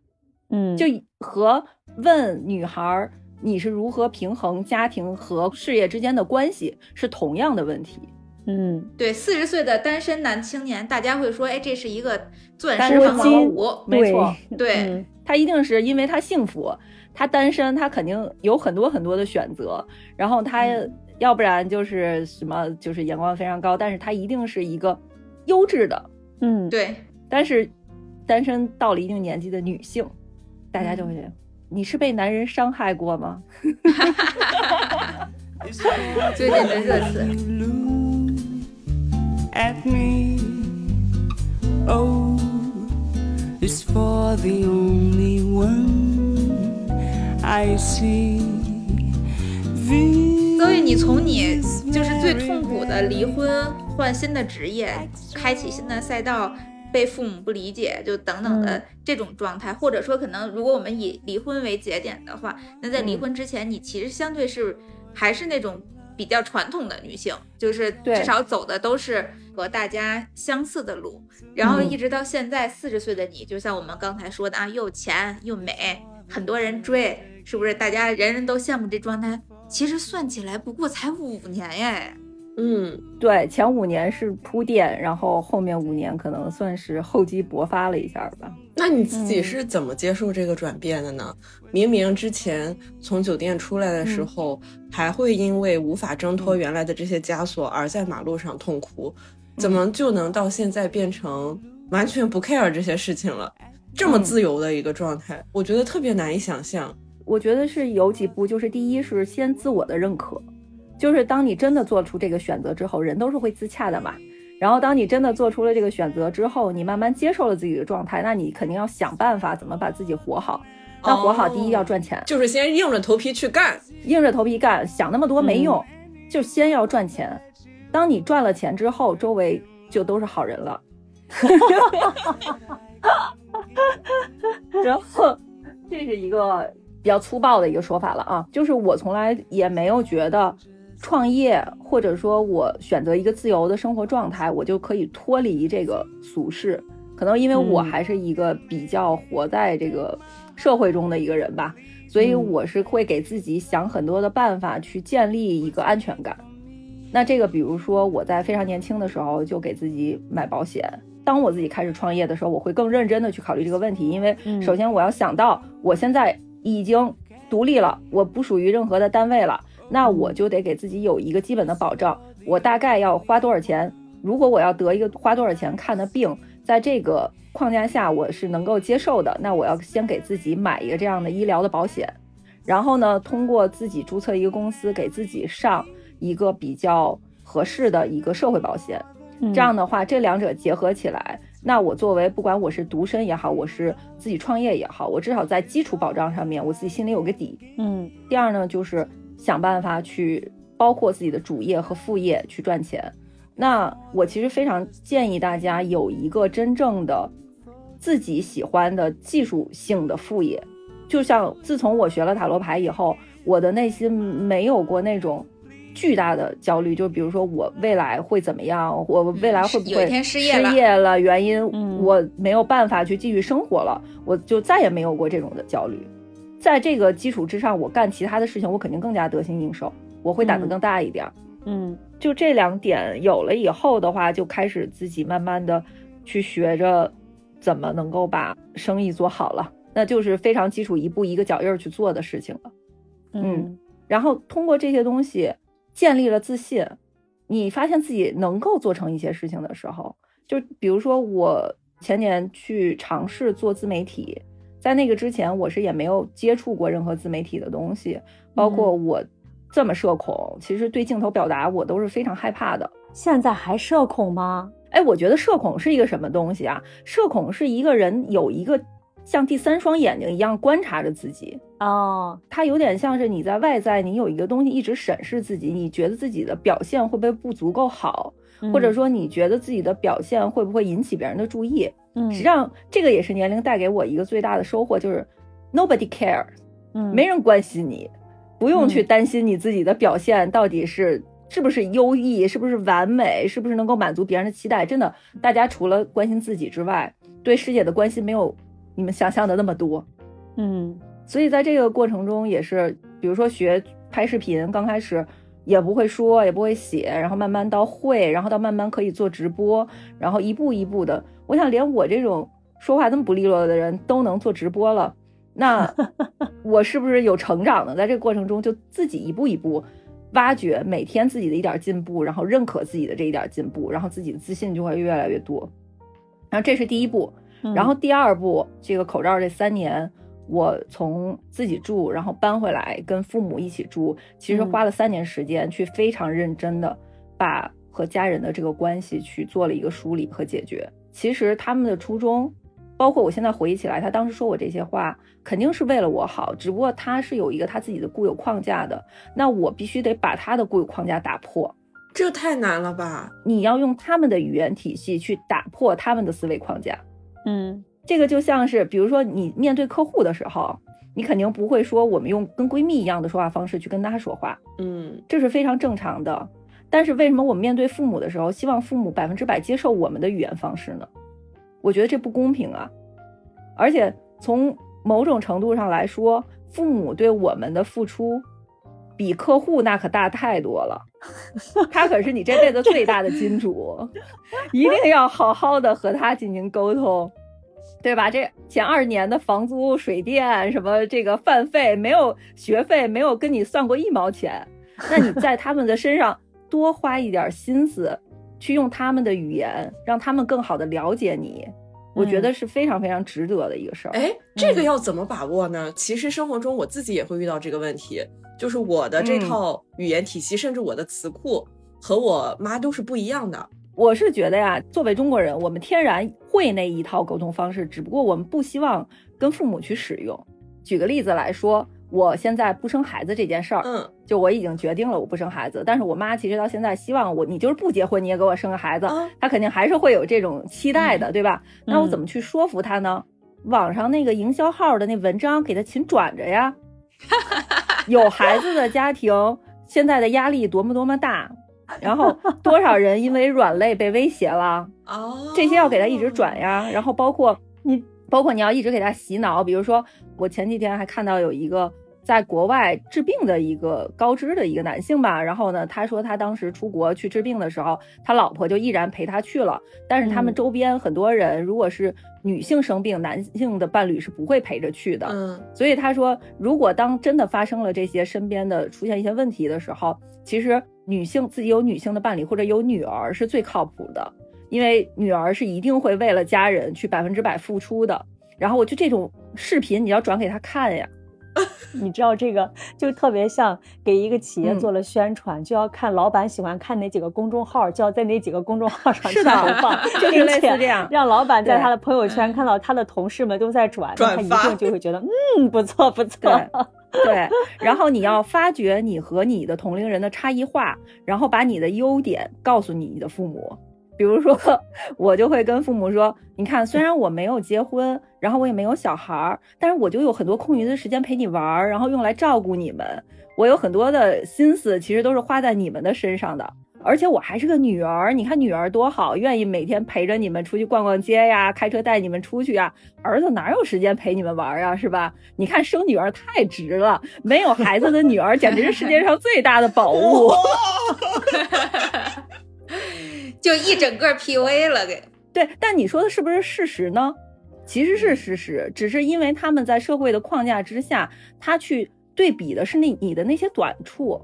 嗯，就和问女孩儿你是如何平衡家庭和事业之间的关系是同样的问题。嗯对，四十岁的单身男青年，大家会说，哎，这是一个钻石防火金舞。没错，对，嗯他一定是因为他幸福，他单身，他肯定有很多很多的选择，然后他嗯要不然就是什么，就是眼光非常高，但是他一定是一个优质的，嗯，对，但是单身到了一定年纪的女性，大家就会觉得。你是被男人伤害过吗？最近的热词。at me. O is for the only one I see. 所以你从你就是最痛苦的离婚，换新的职业，开启新的赛道，被父母不理解，就等等的嗯。这种状态，或者说可能如果我们以离婚为节点的话，那在离婚之前，你其实相对是还是那种比较传统的女性，就是对至少走的都是和大家相似的路，然后嗯。一直到现在四十岁的你，就像我们刚才说的啊，又有钱又美，很多人追，是不是？大家人人都羡慕这状态。其实算起来不过才五年耶，嗯，对，前五年是铺垫，然后后面五年可能算是厚积薄发了一下吧。那你自己是怎么接受这个转变的呢？明明之前从酒店出来的时候，还会因为无法挣脱原来的这些枷锁而在马路上痛哭，怎么就能到现在变成完全不 care 这些事情了？这么自由的一个状态，我觉得特别难以想象。我觉得是有几步，就是第一是先自我的认可。就是当你真的做出这个选择之后，人都是会自洽的嘛。然后当你真的做出了这个选择之后，你慢慢接受了自己的状态，那你肯定要想办法怎么把自己活好。那活好，第一要赚钱，就是先硬着头皮去干，硬着头皮干，想那么多没用，就先要赚钱。当你赚了钱之后，周围就都是好人了。然后这是一个比较粗暴的一个说法了啊，就是我从来也没有觉得。创业，或者说我选择一个自由的生活状态，我就可以脱离这个俗世。可能因为我还是一个比较活在这个社会中的一个人吧，所以我是会给自己想很多的办法去建立一个安全感。那这个，比如说我在非常年轻的时候就给自己买保险。当我自己开始创业的时候，我会更认真的去考虑这个问题，因为首先我要想到我现在已经独立了，我不属于任何的单位了。那我就得给自己有一个基本的保障，我大概要花多少钱？如果我要得一个花多少钱看的病，在这个框架下我是能够接受的，那我要先给自己买一个这样的医疗的保险，然后呢，通过自己注册一个公司，给自己上一个比较合适的一个社会保险。这样的话，这两者结合起来，那我作为不管我是独身也好，我是自己创业也好，我至少在基础保障上面，我自己心里有个底。嗯，第二呢，就是。想办法去包括自己的主业和副业去赚钱。那我其实非常建议大家有一个真正的自己喜欢的技术性的副业。就像自从我学了塔罗牌以后，我的内心没有过那种巨大的焦虑。就比如说我未来会怎么样，我未来会不会失业了？原因我没有办法去继续生活了，我就再也没有过这种的焦虑。在这个基础之上，我干其他的事情，我肯定更加得心应手，我会胆子更大一点。嗯，就这两点有了以后的话，就开始自己慢慢的去学着怎么能够把生意做好了，那就是非常基础，一步一个脚印去做的事情了。嗯，然后通过这些东西建立了自信，你发现自己能够做成一些事情的时候，就比如说我前年去尝试做自媒体。在那个之前，我是也没有接触过任何自媒体的东西，包括我这么社恐，其实对镜头表达我都是非常害怕的。现在还社恐吗？哎，我觉得社恐是一个什么东西啊？社恐是一个人有一个像第三双眼睛一样观察着自己哦，它有点像是你在外在，你有一个东西一直审视自己，你觉得自己的表现会不会不足够好，或者说你觉得自己的表现会不会引起别人的注意？嗯，实际上这个也是年龄带给我一个最大的收获，就是 nobody cares，嗯，没人关心你，不用去担心你自己的表现到底是是不是优异，是不是完美，是不是能够满足别人的期待。真的，大家除了关心自己之外，对世界的关心没有你们想象的那么多。嗯，所以在这个过程中，也是比如说学拍视频，刚开始也不会说，也不会写，然后慢慢到会，然后到慢慢可以做直播，然后一步一步的。我想，连我这种说话这么不利落的人都能做直播了，那 我是不是有成长呢？在这个过程中，就自己一步一步挖掘每天自己的一点进步，然后认可自己的这一点进步，然后自己的自信就会越来越多。然后这是第一步，然后第二步，这个口罩这三年，我从自己住，然后搬回来跟父母一起住，其实花了三年时间去非常认真的把和家人的这个关系去做了一个梳理和解决。其实他们的初衷，包括我现在回忆起来，他当时说我这些话，肯定是为了我好。只不过他是有一个他自己的固有框架的，那我必须得把他的固有框架打破。这太难了吧？你要用他们的语言体系去打破他们的思维框架。嗯，这个就像是，比如说你面对客户的时候，你肯定不会说我们用跟闺蜜一样的说话方式去跟她说话。嗯，这是非常正常的。但是为什么我们面对父母的时候，希望父母百分之百接受我们的语言方式呢？我觉得这不公平啊！而且从某种程度上来说，父母对我们的付出，比客户那可大太多了。他可是你这辈子最大的金主，一定要好好的和他进行沟通，对吧？这前二年的房租、水电什么这个饭费没有学费，没有跟你算过一毛钱，那你在他们的身上多花一点心思，去用他们的语言，让他们更好的了解你，我觉得是非常非常值得的一个事儿。哎，这个要怎么把握呢？其实生活中我自己也会遇到这个问题，就是我的这套语言体系，甚至我的词库和我妈都是不一样的。我是觉得呀，作为中国人，我们天然会那一套沟通方式，只不过我们不希望跟父母去使用。举个例子来说，我现在不生孩子这件事儿，嗯，就我已经决定了我不生孩子，但是我妈其实到现在希望我，你就是不结婚你也给我生个孩子，啊她肯定还是会有这种期待的，对吧？那我嗯怎么去说服她呢？网上那个营销号的那文章给她勤转着呀。有孩子的家庭现在的压力多么多么大，然后多少人因为软肋被威胁了，哦，这些要给他一直转呀。然后包括你，包括你要一直给他洗脑。比如说，我前几天还看到有一个在国外治病的一个高知的一个男性吧，然后呢，他说他当时出国去治病的时候，他老婆就毅然陪他去了，但是他们嗯周边很多人如果是女性生病，男性的伴侣是不会陪着去的。嗯所以他说，如果当真的发生了这些身边的出现一些问题的时候，其实女性自己有女性的伴侣或者有女儿是最靠谱的，因为女儿是一定会为了家人去百分之百付出的。然后我就这种视频你要转给他看呀，你知道这个就特别像给一个企业嗯做了宣传，就要看老板喜欢看哪几个公众号，就要在哪几个公众号上去投放，就是并类似且这样让老板在他的朋友圈看到他的同事们都在转，那他一定就会觉得嗯不错不错。对对，然后你要发掘你和你的同龄人的差异化，然后把你的优点告诉你你的父母。比如说，我就会跟父母说：“你看，虽然我没有结婚，然后我也没有小孩儿，但是我就有很多空余的时间陪你玩儿，然后用来照顾你们。我有很多的心思，其实都是花在你们的身上的。而且我还是个女儿，你看女儿多好，愿意每天陪着你们出去逛逛街呀，开车带你们出去呀。儿子哪有时间陪你们玩儿啊，是吧？你看生女儿太值了，没有孩子的女儿简直是世界上最大的宝物。就一整个 PUA 了给。对，但你说的是不是事实呢？其实是事实，只是因为他们在社会的框架之下，他去对比的是那你的那些短处，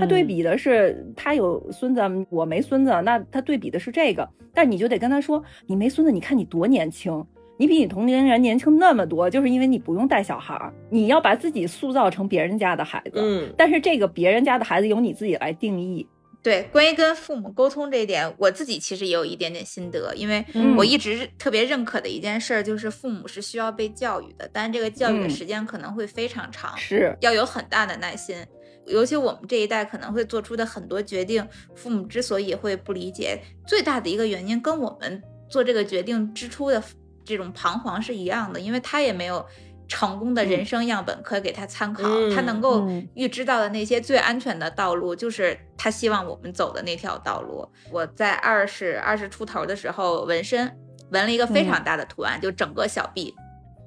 他对比的是他有孙子，我没孙子，那他对比的是这个，但你就得跟他说，你没孙子，你看你多年轻，你比你同龄人年轻那么多，就是因为你不用带小孩儿，你要把自己塑造成别人家的孩子，嗯但是这个别人家的孩子由你自己来定义。对，关于跟父母沟通这一点，我自己其实也有一点点心得，因为嗯。我一直特别认可的一件事儿就是父母是需要被教育的，但这个教育的嗯。时间可能会非常长，是，要有很大的耐心。尤其我们这一代可能会做出的很多决定，父母之所以会不理解，最大的一个原因跟我们做这个决定之初的这种彷徨是一样的，因为他也没有成功的人生样本可以给他参考，他嗯能够嗯预知到的那些最安全的道路，就是他希望我们走的那条道路。我在二十二十出头的时候纹身，纹了一个非常大的图案，就整个小臂。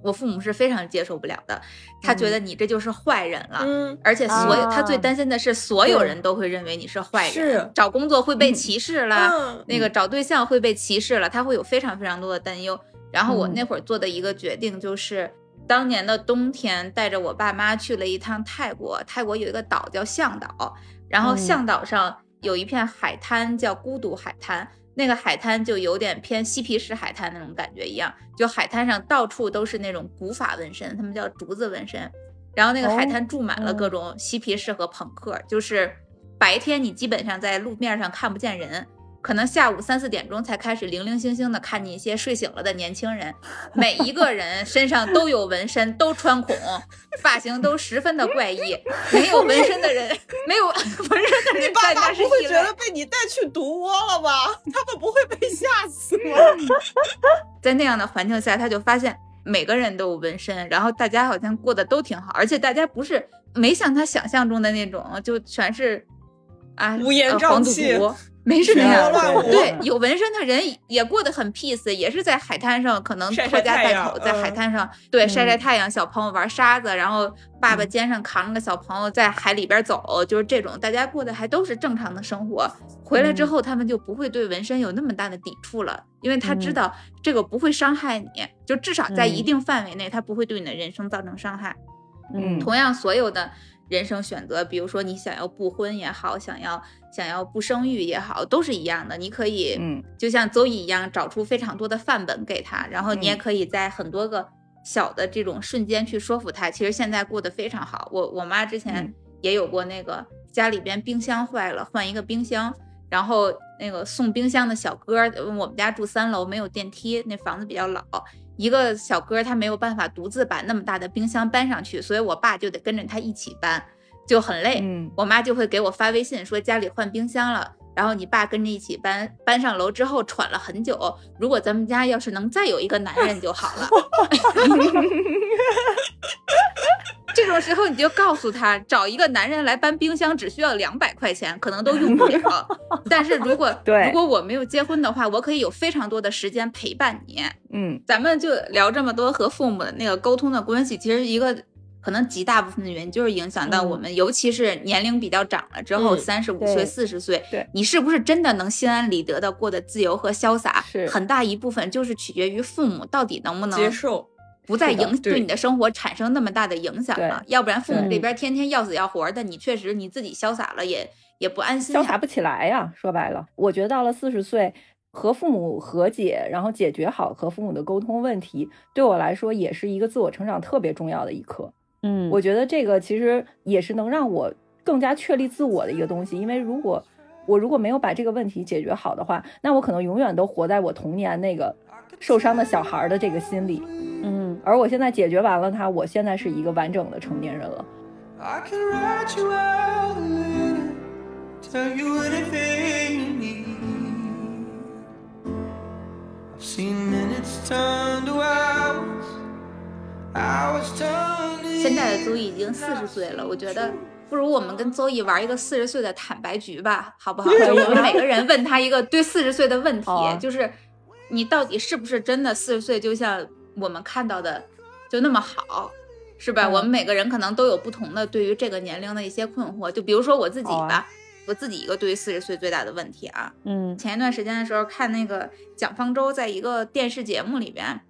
我父母是非常接受不了的，他觉得你这就是坏人了，嗯而且所有、啊他最担心的是，所有人都会认为你是坏人，是找工作会被歧视了，嗯那个找对象会被歧视了，他会有非常非常多的担忧。然后我嗯那会儿做的一个决定就是，当年的冬天带着我爸妈去了一趟泰国，泰国有一个岛叫向岛，然后嗯向岛上有一片海滩叫孤独海滩。那个海滩就有点偏嬉皮士海滩那种感觉一样，就海滩上到处都是那种古法纹身，他们叫竹子纹身。然后那个海哦滩住满了嗯各种嬉皮士和朋克，就是白天你基本上在路面上看不见人，可能下午三四点钟才开始零零星星的看见一些睡醒了的年轻人，每一个人身上都有纹身，都穿孔，发型都十分的怪异。没有纹身的人，没有纹身的你人爸妈在那是不会觉得。被你带去毒窝了吧？他们不会被吓死吗？在那样的环境下，他就发现每个人都有纹身，然后大家好像过得都挺好，而且大家不是没像他想象中的那种，就全是啊乌烟瘴气毒，没事群那样。魔乱舞，对，有纹身的人也过得很 peace，也是在海滩上，可能拖家带口，在海嗯滩上，对，晒晒嗯太阳，小朋友玩沙子，然后爸爸肩上扛着个小朋友在海里边走，就是这种，大家过得还都是正常的生活。回来之嗯后，他们就不会对纹身有那么大的抵触了，因为他知嗯道这个不会伤害你，就至少在一嗯定范围内，他不会对你的人生造成伤害。嗯同样，所有的人生选择，比如说你想要不婚也好，想要想要不生育也好，都是一样的。你可以，嗯，就像邹乙一样，找出非常多的范本给他，然后你也嗯可以在很多个小的这种瞬间去说服他。其实现在过得非常好。我我妈之前嗯也有过那个家里边冰箱坏了，换一个冰箱。然后那个送冰箱的小哥儿，我们家住三楼，没有电梯，那房子比较老，一个小哥他没有办法独自把那么大的冰箱搬上去，所以我爸就得跟着他一起搬，就很累。嗯我妈就会给我发微信说家里换冰箱了，然后你爸跟着一起搬，搬上楼之后喘了很久。如果咱们家要是能再有一个男人就好了。这种时候你就告诉他，找一个男人来搬冰箱只需要两百块钱，可能都用不了。但是如果对如果我没有结婚的话，我可以有非常多的时间陪伴你。嗯咱们就聊这么多和父母的那个沟通的关系，其实一个可能极大部分的原因就是影响到我们，尤其是年龄比较长了之后，嗯三十五岁、四十岁，对你是不是真的能心安理得的过得自由和潇洒？是很大一部分就是取决于父母到底能不能接受。不再影对你的生活产生那么大的影响了，要不然父母对这边天天要死要活的，你确实你自己潇洒了也也不安心呀。潇洒不起来呀。说白了，我觉得到了四十岁，和父母和解，然后解决好和父母的沟通问题，对我来说也是一个自我成长特别重要的一课。嗯，我觉得这个其实也是能让我更加确立自我的一个东西，因为如果我如果没有把这个问题解决好的话，那我可能永远都活在我童年那个受伤的小孩的这个心理。嗯而我现在解决完了他，我现在是一个完整的成年人了。I can write you out a letter, tell you anything you need. I've seen minutes turn to hours, hours turn to 现在的邹毅已经四十岁了，我觉得不如我们跟邹毅玩一个四十岁的坦白局吧，好不好？就我们每个人问他一个对四十岁的问题，就是你到底是不是真的四十岁，就像我们看到的就那么好，是吧？嗯我们每个人可能都有不同的对于这个年龄的一些困惑，就比如说我自己吧。我自己一个对于四十岁最大的问题啊，嗯前一段时间的时候看那个蒋方舟在一个电视节目里边，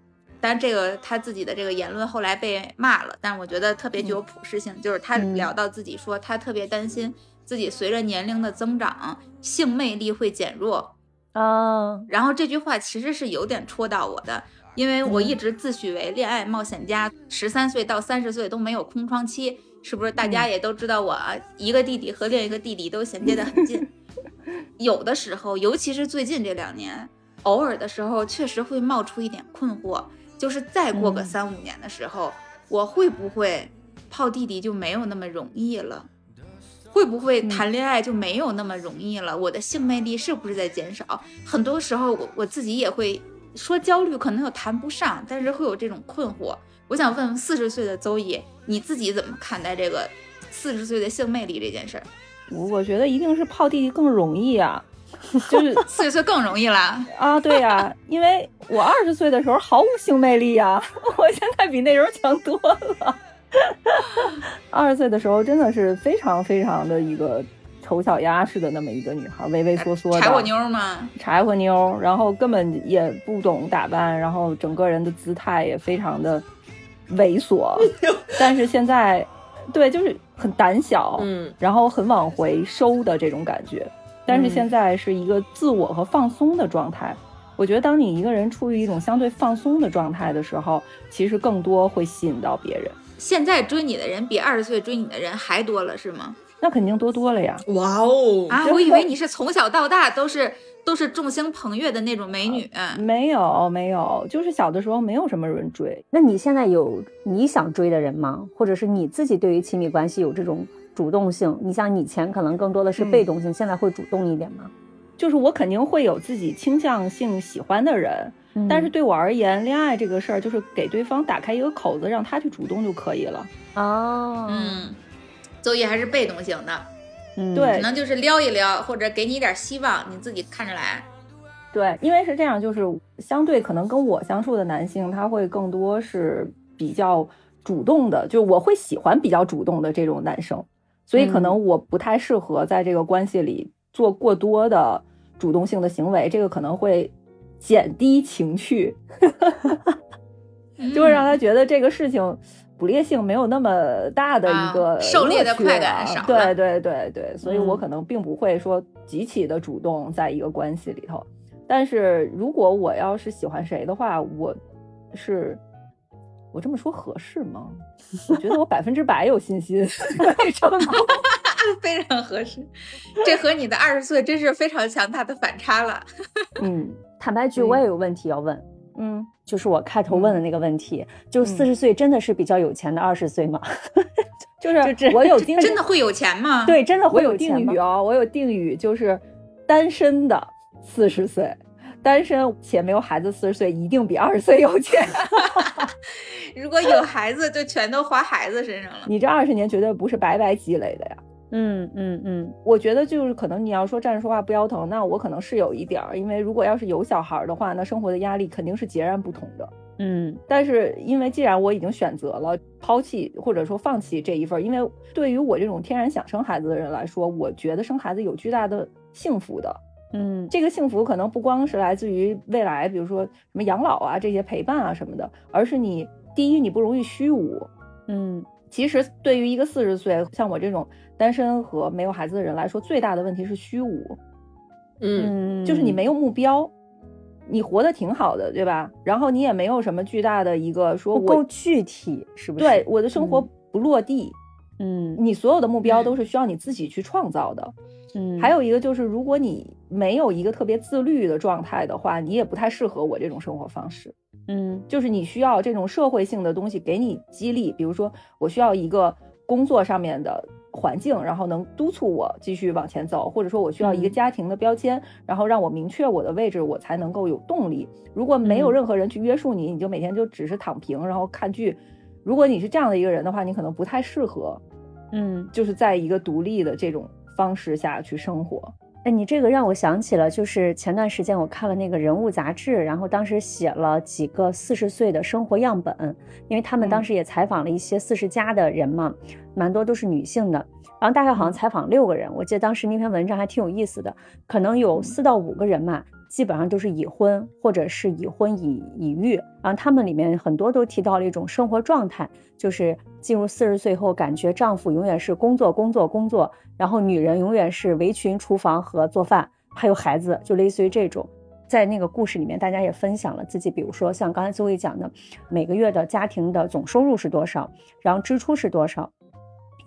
但这个他自己的这个言论后来被骂了，但是我觉得特别具有普适性，就是他嗯聊到自己说他特别担心自己随着年龄的增长，性魅力会减弱。啊然后这句话其实是有点戳到我的，因为我一直自诩为恋爱冒险家，十三岁到三十岁都没有空窗期，是不是？大家也都知道我啊一个弟弟和另一个弟弟都衔接的很近，有的时候，尤其是最近这两年，偶尔的时候确实会冒出一点困惑，就是再过个嗯。三五年的时候，我会不会泡弟弟就没有那么容易了？会不会谈恋爱就没有那么容易了？我的性魅力是不是在减少？很多时候我我自己也会说焦虑，可能又谈不上，但是会有这种困惑。我想问问四十岁的邹毅，你自己怎么看待这个四十岁的性魅力这件事儿？我我觉得一定是泡弟弟更容易啊，就是四十岁更容易啦。啊，对呀、因为我二十岁的时候毫无性魅力呀、我现在比那时候强多了。二十岁的时候真的是非常非常的一个丑小鸭似的那么一个女孩，畏畏缩缩的，柴火妞吗？柴火妞，然后根本也不懂打扮，然后整个人的姿态也非常的猥琐。但是现在，对，就是很胆小，嗯，然后很往回收的这种感觉。但是现在是一个自我和放松的状态。我觉得，当你一个人处于一种相对放松的状态的时候，其实更多会吸引到别人。现在追你的人比二十岁追你的人还多了，是吗？那肯定多多了呀。哇哦，啊，我以为你是从小到大都是都是众星捧月的那种美女。没有没有，就是小的时候没有什么人追。那你现在有你想追的人吗？或者是你自己对于亲密关系有这种主动性？你像以前可能更多的是被动性，现在会主动一点吗？就是我肯定会有自己倾向性喜欢的人，嗯但是对我而言，恋爱这个事儿就是给对方打开一个口子，让他去主动就可以了。哦，嗯，邹毅还是被动型的。嗯，对可能就是撩一撩，或者给你一点希望，你自己看着来。对，因为是这样，就是相对可能跟我相处的男性，他会更多是比较主动的，就我会喜欢比较主动的这种男生，所以可能我不太适合在这个关系里做过多的主动性的行为，这个可能会减低情趣，就会让他觉得这个事情捕猎性没有那么大的一个啊狩猎的快感少对对对对，所以我嗯可能并不会说极其的主动在一个关系里头。但是如果我要是喜欢谁的话，我是我这么说合适吗？我觉得我百分之百有信心 会成功。非常合适，这和你的二十岁真是非常强大的反差了。嗯坦白局，我也有问题要问，嗯，就是我开头问的那个问题，就四十岁真的是比较有钱的二十岁吗？就是我有定真的会有钱吗？，对，真的会我有定语？哦，我有定语，就是单身的四十岁，单身且没有孩子四十岁一定比二十岁有钱。如果有孩子，就全都花孩子身上了。你这二十年绝对不是白白积累的呀。嗯嗯嗯我觉得就是可能你要说站着说话不腰疼，那我可能是有一点儿，因为如果要是有小孩儿的话，那生活的压力肯定是截然不同的。嗯但是因为既然我已经选择了抛弃或者说放弃这一份儿，因为对于我这种天然想生孩子的人来说，我觉得生孩子有巨大的幸福的。嗯这个幸福可能不光是来自于未来，比如说什么养老啊这些陪伴啊什么的，而是你第一你不容易虚无。嗯其实对于一个四十岁像我这种单身和没有孩子的人来说，最大的问题是虚无。嗯嗯，就是你没有目标，你活得挺好的，对吧？然后你也没有什么巨大的一个说不够具体，是不是？对我的生活嗯不落地，嗯你所有的目标嗯都是需要你自己去创造的。嗯，还有一个就是，如果你没有一个特别自律的状态的话，你也不太适合我这种生活方式。嗯就是你需要这种社会性的东西给你激励，比如说我需要一个工作上面的环境，然后能督促我继续往前走，或者说我需要一个嗯家庭的标签，然后让我明确我的位置，我才能够有动力。如果没有嗯任何人去约束你，你就每天就只是躺平，然后看剧。如果你是这样的一个人的话，你可能不太适合，嗯，就是在一个独立的这种方式下去生活。哎，你这个让我想起了，就是前段时间我看了那个人物杂志，然后当时写了几个四十岁的生活样本，因为他们当嗯。时也采访了一些四十加的人嘛，蛮多都是女性的，然后大概好像采访六个人，我记得当时那篇文章还挺有意思的，可能有四到五个人嘛，基本上都是已婚或者是已婚已已育，然后他们里面很多都提到了一种生活状态，就是进入四十岁后，感觉丈夫永远是工作工作工作，然后女人永远是围裙、厨房和做饭，还有孩子，就类似于这种。在那个故事里面，大家也分享了自己，比如说像刚才邹毅讲的，每个月的家庭的总收入是多少，然后支出是多少，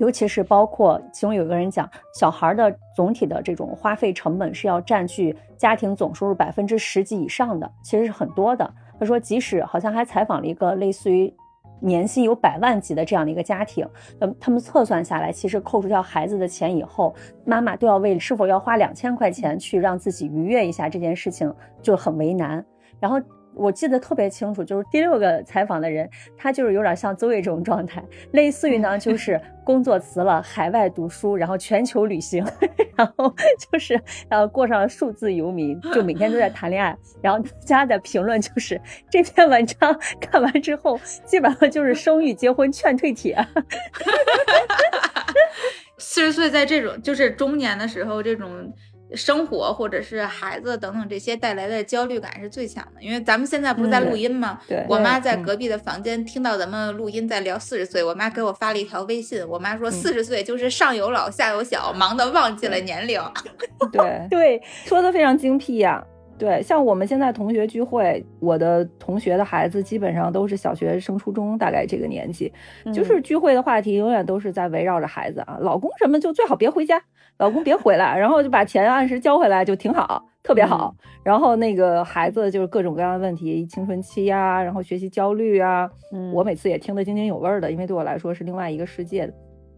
尤其是包括其中有一个人讲，小孩的总体的这种花费成本是要占据家庭总收入百分之十几以上的，其实是很多的。他说，即使好像还采访了一个类似于年薪有百万级的这样的一个家庭，呃，他们测算下来，其实扣除掉孩子的钱以后，妈妈都要为是否要花两千块钱去让自己愉悦一下这件事情就很为难。然后我记得特别清楚，就是第六个采访的人，他就是有点像邹伟这种状态，类似于呢，就是工作辞了，海外读书，然后全球旅行，然后就是呃过上了数字游民，就每天都在谈恋爱。然后大家的评论就是这篇文章看完之后，基本上就是生育、结婚劝退帖。四十岁在这种就是中年的时候，这种生活或者是孩子等等这些带来的焦虑感是最强的。因为咱们现在不是在录音吗？对我妈在嗯隔壁的房间听到咱们录音在聊四十岁，我妈给我发了一条微信，我妈说四十岁就是上有老下有小，忙得忘记了年龄。对 对，说的非常精辟呀、对，像我们现在同学聚会，我的同学的孩子基本上都是小学升初中，大概这个年纪，就是聚会的话题永远都是在围绕着孩子啊，老公什么就最好别回家，老公别回来，然后就把钱按时交回来就挺好，特别好。然后那个孩子就是各种各样的问题，青春期呀、然后学习焦虑啊，嗯我每次也听得津津有味儿的，因为对我来说是另外一个世界的。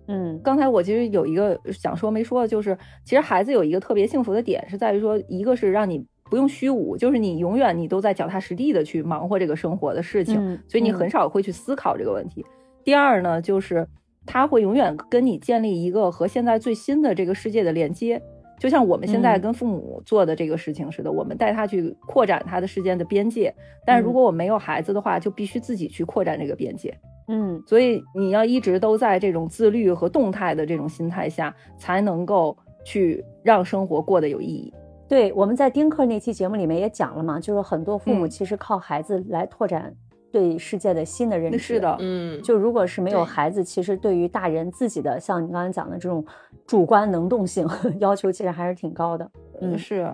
嗯刚才我其实有一个想说没说的，就是其实孩子有一个特别幸福的点，是在于说，一个是让你不用虚无，就是你永远你都在脚踏实地的去忙活这个生活的事情，嗯所以你嗯很少会去思考这个问题。第二呢，就是他会永远跟你建立一个和现在最新的这个世界的连接。就像我们现在跟父母做的这个事情似的，我们带他去扩展他的世界的边界。但是如果我没有孩子的话，就必须自己去扩展这个边界。嗯，所以你要一直都在这种自律和动态的这种心态下，才能够去让生活过得有意义。对，我们在丁克那期节目里面也讲了嘛，就是很多父母嗯其实靠孩子来拓展对世界的新的认知。是的，嗯，就如果是没有孩子，其实对于大人自己的，像你刚才讲的这种主观能动性 要求，其实还是挺高的。嗯，是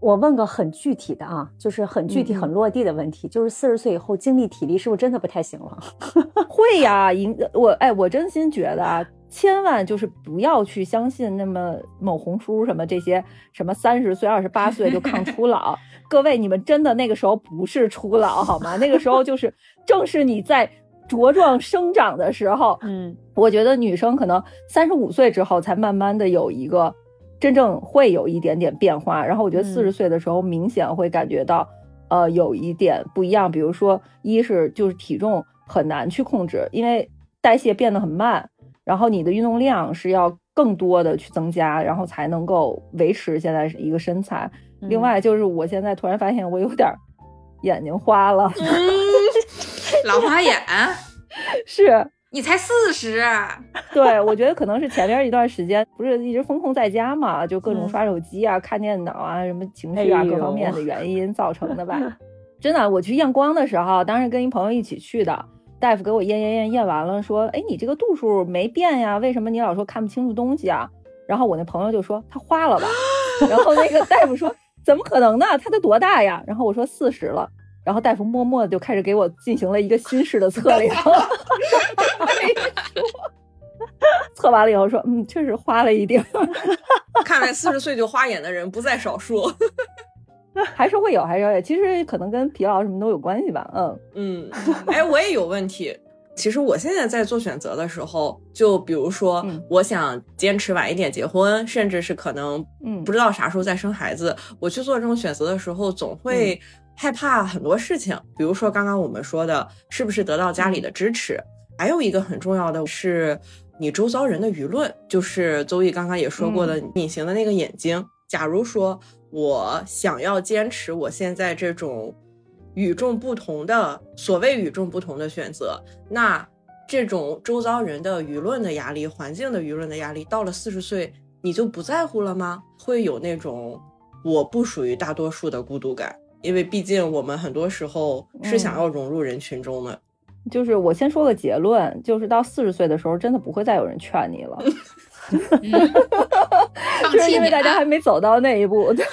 我问个很具体的啊，就是很具体、很落地的问题，就是四十岁以后精力体力是不是真的不太行了？会呀，赢我哎，我真心觉得啊，千万就是不要去相信那么某红书什么这些什么三十岁、二十八岁就抗初老。各位，你们真的那个时候不是初老好吗？那个时候就是正是你在茁壮生长的时候。嗯，我觉得女生可能三十五岁之后才慢慢的有一个真正会有一点点变化，然后我觉得四十岁的时候明显会感觉到，呃，有一点不一样。比如说，一是就是体重很难去控制，因为代谢变得很慢，然后你的运动量是要更多的去增加，然后才能够维持现在一个身材。另外就是我现在突然发现我有点儿眼睛花了，老花眼，是你才四十，啊对，我觉得可能是前面一段时间不是一直封控在家嘛，就各种刷手机啊、看电脑啊、什么情绪啊、哎各方面的原因造成的吧。真的，我去验光的时候，当时跟一朋友一起去的，大夫给我验验验验完了，说：“哎，你这个度数没变呀，为什么你老说看不清楚东西啊？”然后我那朋友就说：“他花了吧？”然后那个大夫说：“怎么可能呢？他都多大呀？”然后我说：“四十了。”然后大夫默默的就开始给我进行了一个新式的测量。测完了以后说，嗯，确实花了一点儿，看来四十岁就花眼的人不在少数。还是会有，还是会有。其实可能跟疲劳什么都有关系吧。嗯嗯，哎，我也有问题。其实我现在在做选择的时候，就比如说，嗯我想坚持晚一点结婚，甚至是可能嗯不知道啥时候再生孩子，我去做这种选择的时候，总会害怕很多事情。比如说刚刚我们说的，是不是得到家里的支持？还有一个很重要的是，你周遭人的舆论，就是周易刚刚也说过的，隐形的那个眼睛。假如说我想要坚持我现在这种与众不同的所谓与众不同的选择，那这种周遭人的舆论的压力、环境的舆论的压力，到了四十岁你就不在乎了吗？会有那种我不属于大多数的孤独感，因为毕竟我们很多时候是想要融入人群中的。就是我先说个结论，就是到四十岁的时候，真的不会再有人劝你了。放就是。因为大家还没走到那一步。对，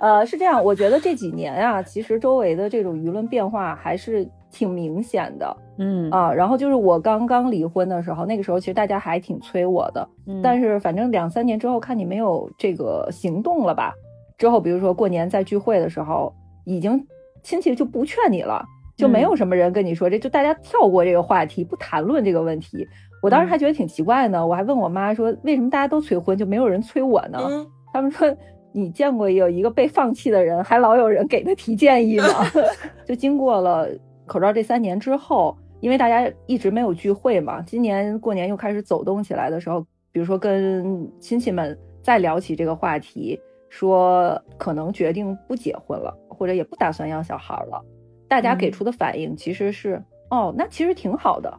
呃，是这样，我觉得这几年啊，其实周围的这种舆论变化还是挺明显的嗯啊。然后就是我刚刚离婚的时候，那个时候其实大家还挺催我的，嗯但是反正两三年之后看你没有这个行动了吧，之后比如说过年在聚会的时候，已经亲戚就不劝你了。就没有什么人跟你说这，就大家跳过这个话题，不谈论这个问题。我当时还觉得挺奇怪呢，我还问我妈说，为什么大家都催婚，就没有人催我呢？嗯，他们说你见过有一个被放弃的人，还老有人给他提建议吗？就经过了口罩这三年之后，因为大家一直没有聚会嘛，今年过年又开始走动起来的时候，比如说跟亲戚们再聊起这个话题，说可能决定不结婚了，或者也不打算要小孩了，大家给出的反应其实是，哦，那其实挺好的，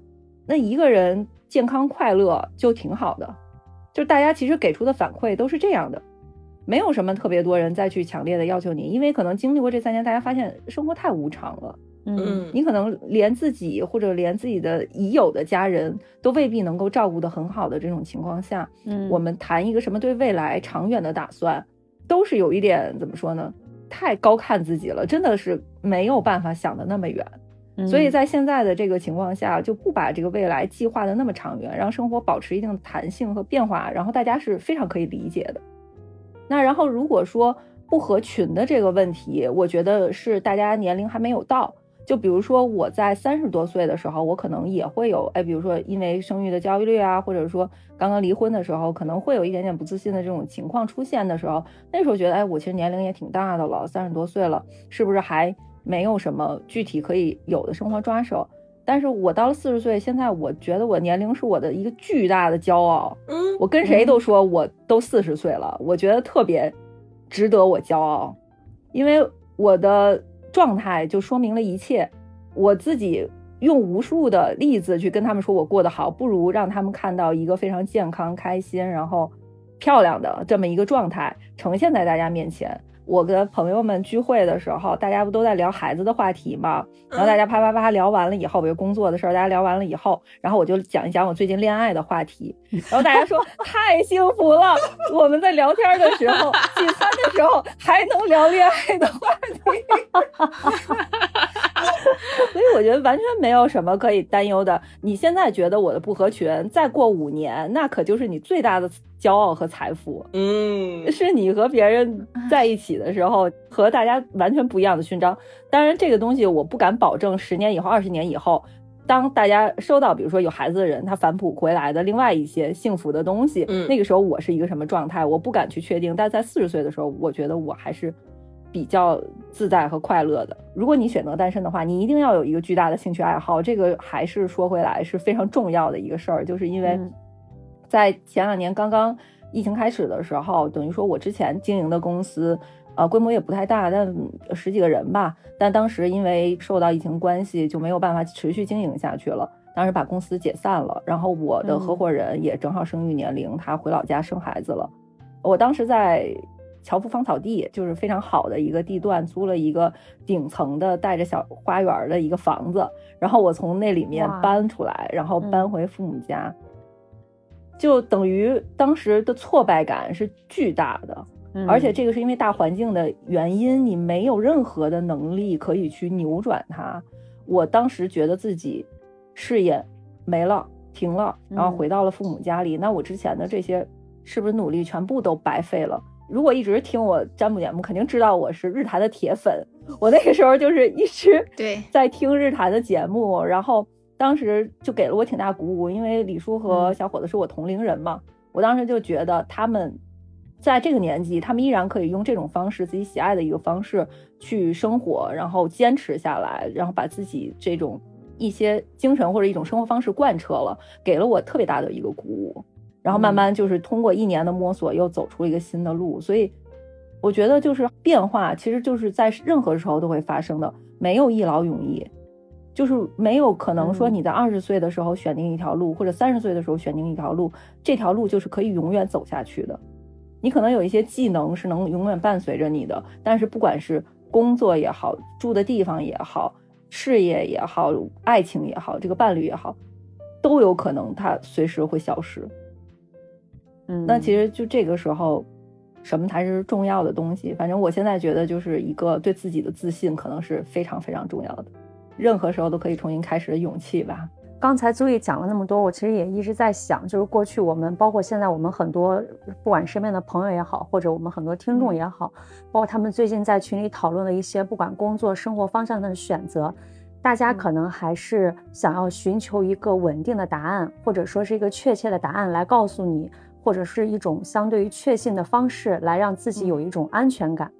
那一个人健康快乐就挺好的。就大家其实给出的反馈都是这样的，没有什么特别多人再去强烈的要求你，因为可能经历过这三年，大家发现生活太无常了，嗯你可能连自己或者连自己的已有的家人都未必能够照顾得很好的这种情况下，嗯我们谈一个什么对未来长远的打算，都是有一点怎么说呢？太高看自己了，真的是没有办法想的那么远。所以在现在的这个情况下，就不把这个未来计划的那么长远，让生活保持一定的弹性和变化，然后大家是非常可以理解的。那然后如果说不合群的这个问题，我觉得是大家年龄还没有到。就比如说我在三十多岁的时候，我可能也会有，哎，比如说因为生育的焦虑啊，或者说刚刚离婚的时候，可能会有一点点不自信的这种情况出现的时候，那时候觉得，哎，我其实年龄也挺大的了，三十多岁了，是不是还没有什么具体可以有的生活抓手？但是我到了四十岁，现在我觉得我年龄是我的一个巨大的骄傲。嗯，我跟谁都说我都四十岁了，我觉得特别值得我骄傲，因为我的状态就说明了一切。我自己用无数的例子去跟他们说我过得好，不如让他们看到一个非常健康、开心，然后漂亮的这么一个状态呈现在大家面前。我跟朋友们聚会的时候，大家不都在聊孩子的话题吗？然后大家啪啪啪聊完了以后，比如工作的事儿，大家聊完了以后，然后我就讲一讲我最近恋爱的话题，然后大家说太幸福了。我们在聊天的时候、聚餐的时候还能聊恋爱的话题，所以我觉得完全没有什么可以担忧的。你现在觉得我的不合群，再过五年，那可就是你最大的骄傲和财富。嗯，是你和别人在一起的时候，和大家完全不一样的勋章。当然，这个东西我不敢保证十年以后、二十年以后，当大家收到，比如说有孩子的人他反哺回来的另外一些幸福的东西，嗯那个时候我是一个什么状态，我不敢去确定。但在四十岁的时候，我觉得我还是比较自在和快乐的。如果你选择单身的话，你一定要有一个巨大的兴趣爱好，这个还是说回来是非常重要的一个事儿，就是因为嗯在前两年刚刚疫情开始的时候，等于说我之前经营的公司，呃，规模也不太大，但十几个人吧。但当时因为受到疫情关系，就没有办法持续经营下去了。当时把公司解散了，然后我的合伙人也正好生育年龄，他回老家生孩子了。我当时在侨福芳草地，就是非常好的一个地段，租了一个顶层的带着小花园的一个房子，然后我从那里面搬出来，然后嗯搬回父母家。就等于当时的挫败感是巨大的，嗯而且这个是因为大环境的原因，你没有任何的能力可以去扭转它。我当时觉得自己事业没了，停了，然后嗯回到了父母家里，那我之前的这些是不是努力全部都白费了？如果一直听我占卜节目，肯定知道我是日坛的铁粉。我那个时候就是一直 对在听日坛的节目，然后当时就给了我挺大鼓舞，因为李叔和小伙子是我同龄人嘛，我当时就觉得他们在这个年纪，他们依然可以用这种方式，自己喜爱的一个方式去生活，然后坚持下来，然后把自己这种一些精神或者一种生活方式贯彻了，给了我特别大的一个鼓舞。然后慢慢就是通过一年的摸索，又走出了一个新的路。所以我觉得就是变化，其实就是在任何时候都会发生的，没有一劳永逸。就是没有可能说嗯你在二十岁的时候选定一条路，或者三十岁的时候选定一条路，这条路就是可以永远走下去的。你可能有一些技能是能永远伴随着你的，但是不管是工作也好，住的地方也好，事业也好，爱情也好，这个伴侣也好，都有可能它随时会消失。嗯，那其实就这个时候，什么才是重要的东西？反正我现在觉得，就是一个对自己的自信，可能是非常非常重要的。任何时候都可以重新开始的勇气吧。刚才朱毅讲了那么多，我其实也一直在想，就是过去我们，包括现在我们很多，不管身边的朋友也好，或者我们很多听众也好，包括他们最近在群里讨论的一些，不管工作、生活方向的选择，大家可能还是想要寻求一个稳定的答案，或者说是一个确切的答案来告诉你，或者是一种相对于确信的方式来让自己有一种安全感，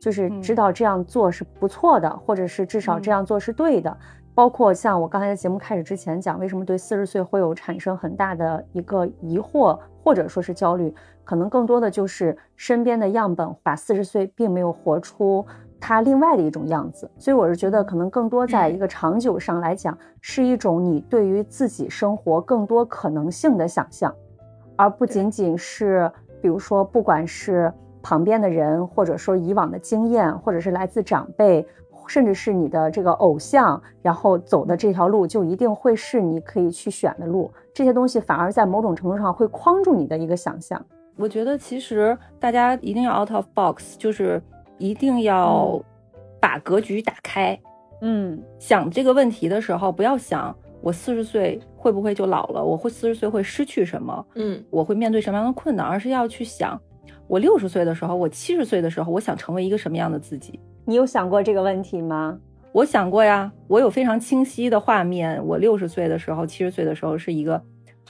就是知道这样做是不错的，或者是至少这样做是对的。包括像我刚才在节目开始之前讲，为什么对四十岁会有产生很大的一个疑惑，或者说是焦虑，可能更多的就是身边的样本把四十岁并没有活出他另外的一种样子，所以我是觉得可能更多在一个长久上来讲，是一种你对于自己生活更多可能性的想象，而不仅仅是比如说不管是旁边的人，或者说以往的经验，或者是来自长辈。甚至是你的这个偶像，然后走的这条路就一定会是你可以去选的路。这些东西反而在某种程度上会框住你的一个想象。我觉得其实大家一定要 out of box，就是一定要把格局打开。嗯，想这个问题的时候，不要想我四十岁会不会就老了，我会四十岁会失去什么，嗯，我会面对什么样的困难，而是要去想，我六十岁的时候，我七十岁的时候，我想成为一个什么样的自己。你有想过这个问题吗？我想过呀，我有非常清晰的画面。我六十岁的时候，七十岁的时候是一个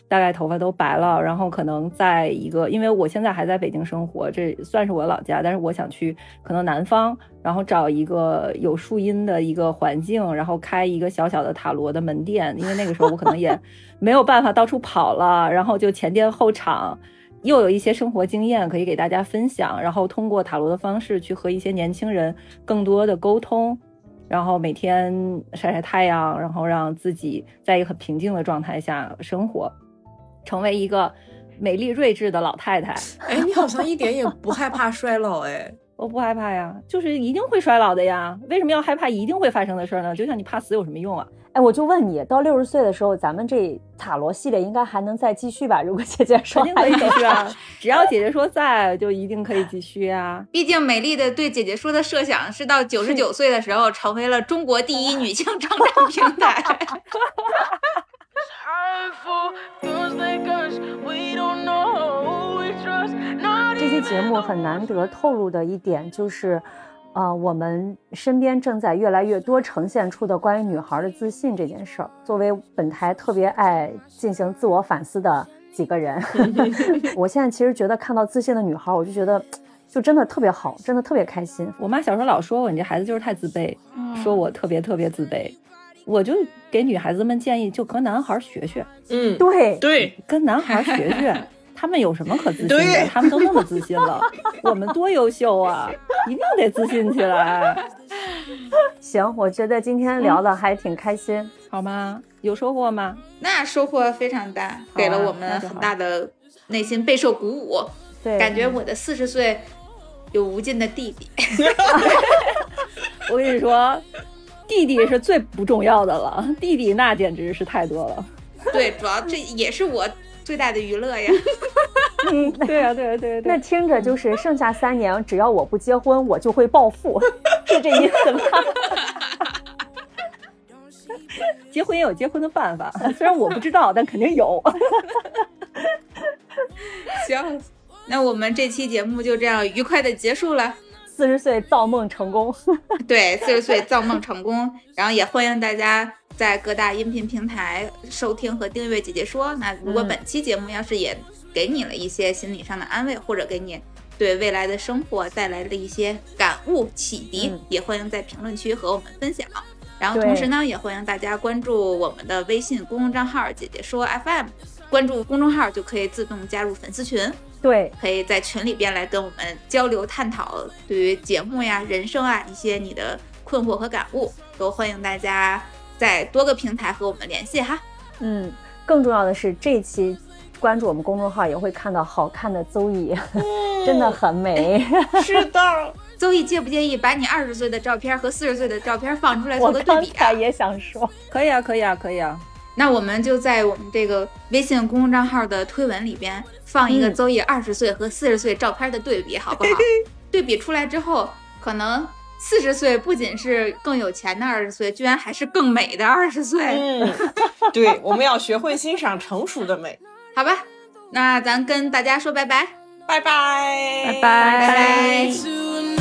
大概头发都白了，然后可能在一个，因为我现在还在北京生活，这算是我老家，但是我想去可能南方，然后找一个有树荫的一个环境，然后开一个小小的塔罗的门店，因为那个时候我可能也 没有办法到处跑了，然后就前店后厂，又有一些生活经验可以给大家分享，然后通过塔罗的方式去和一些年轻人更多的沟通。然后每天晒晒太阳，然后让自己在一个很平静的状态下生活，成为一个美丽睿智的老太太。哎，你好像一点也不害怕衰老哎。我不害怕呀，就是一定会衰老的呀。为什么要害怕一定会发生的事儿呢？就像你怕死有什么用啊？哎，我就问你，到六十岁的时候，咱们这塔罗系列应该还能再继续吧？如果姐姐说肯定可以继续啊，只要姐姐说在，就一定可以继续啊。毕竟美丽的对姐姐说的设想是到 九十九岁的时候成为了中国第一女性成长平台。这期节目很难得透露的一点就是，呃，我们身边正在越来越多呈现出的关于女孩的自信这件事儿。作为本台特别爱进行自我反思的几个人，我现在其实觉得看到自信的女孩，我就觉得就真的特别好，真的特别开心。我妈小时候老说我，你这孩子就是太自卑，说我特别特别自卑。我就给女孩子们建议，就和男孩学学。嗯，对对，跟男孩学学。他们有什么可自信的？他们都那么自信了，我们多优秀啊！一定得自信起来。行，我觉得今天聊的还挺开心，好吗？有收获吗？那收获非常大，给了我们很大的内心备受鼓舞。对，感觉我的四十岁有无尽的弟弟。我跟你说，弟弟是最不重要的了，弟弟那简直是太多了。对，主要这也是我。最大的娱乐呀，嗯，对呀，对呀，对呀，那听着就是剩下三年，只要我不结婚，我就会暴富，是这意思吗？结婚也有结婚的办法，虽然我不知道，但肯定有。行，那我们这期节目就这样愉快的结束了。四十岁造梦成功，对，四十岁造梦成功，然后也欢迎大家。在各大音频平台收听和订阅姐姐说。那如果本期节目要是也给你了一些心理上的安慰，或者给你对未来的生活带来了一些感悟启迪，也欢迎在评论区和我们分享。然后同时呢，也欢迎大家关注我们的微信公众账号“姐姐说 FM”，关注公众号就可以自动加入粉丝群。对，可以在群里边来跟我们交流探讨对于节目呀、人生啊一些你的困惑和感悟，都欢迎大家。在多个平台和我们联系哈，嗯，更重要的是这期关注我们公众号也会看到好看的邹毅，真的很美。是的，邹毅介不介意把你二十岁的照片和四十岁的照片放出来做个对比啊？也想说，可以啊，可以啊，可以啊。那我们就在我们这个微信公众账号的推文里边放一个邹毅二十岁和四十岁照片的对比，好不好？对比出来之后，可能。四十岁不仅是更有钱的二十岁，居然还是更美的二十岁。嗯，对，我们要学会欣赏成熟的美，好吧？那咱跟大家说拜拜拜，拜拜，拜拜。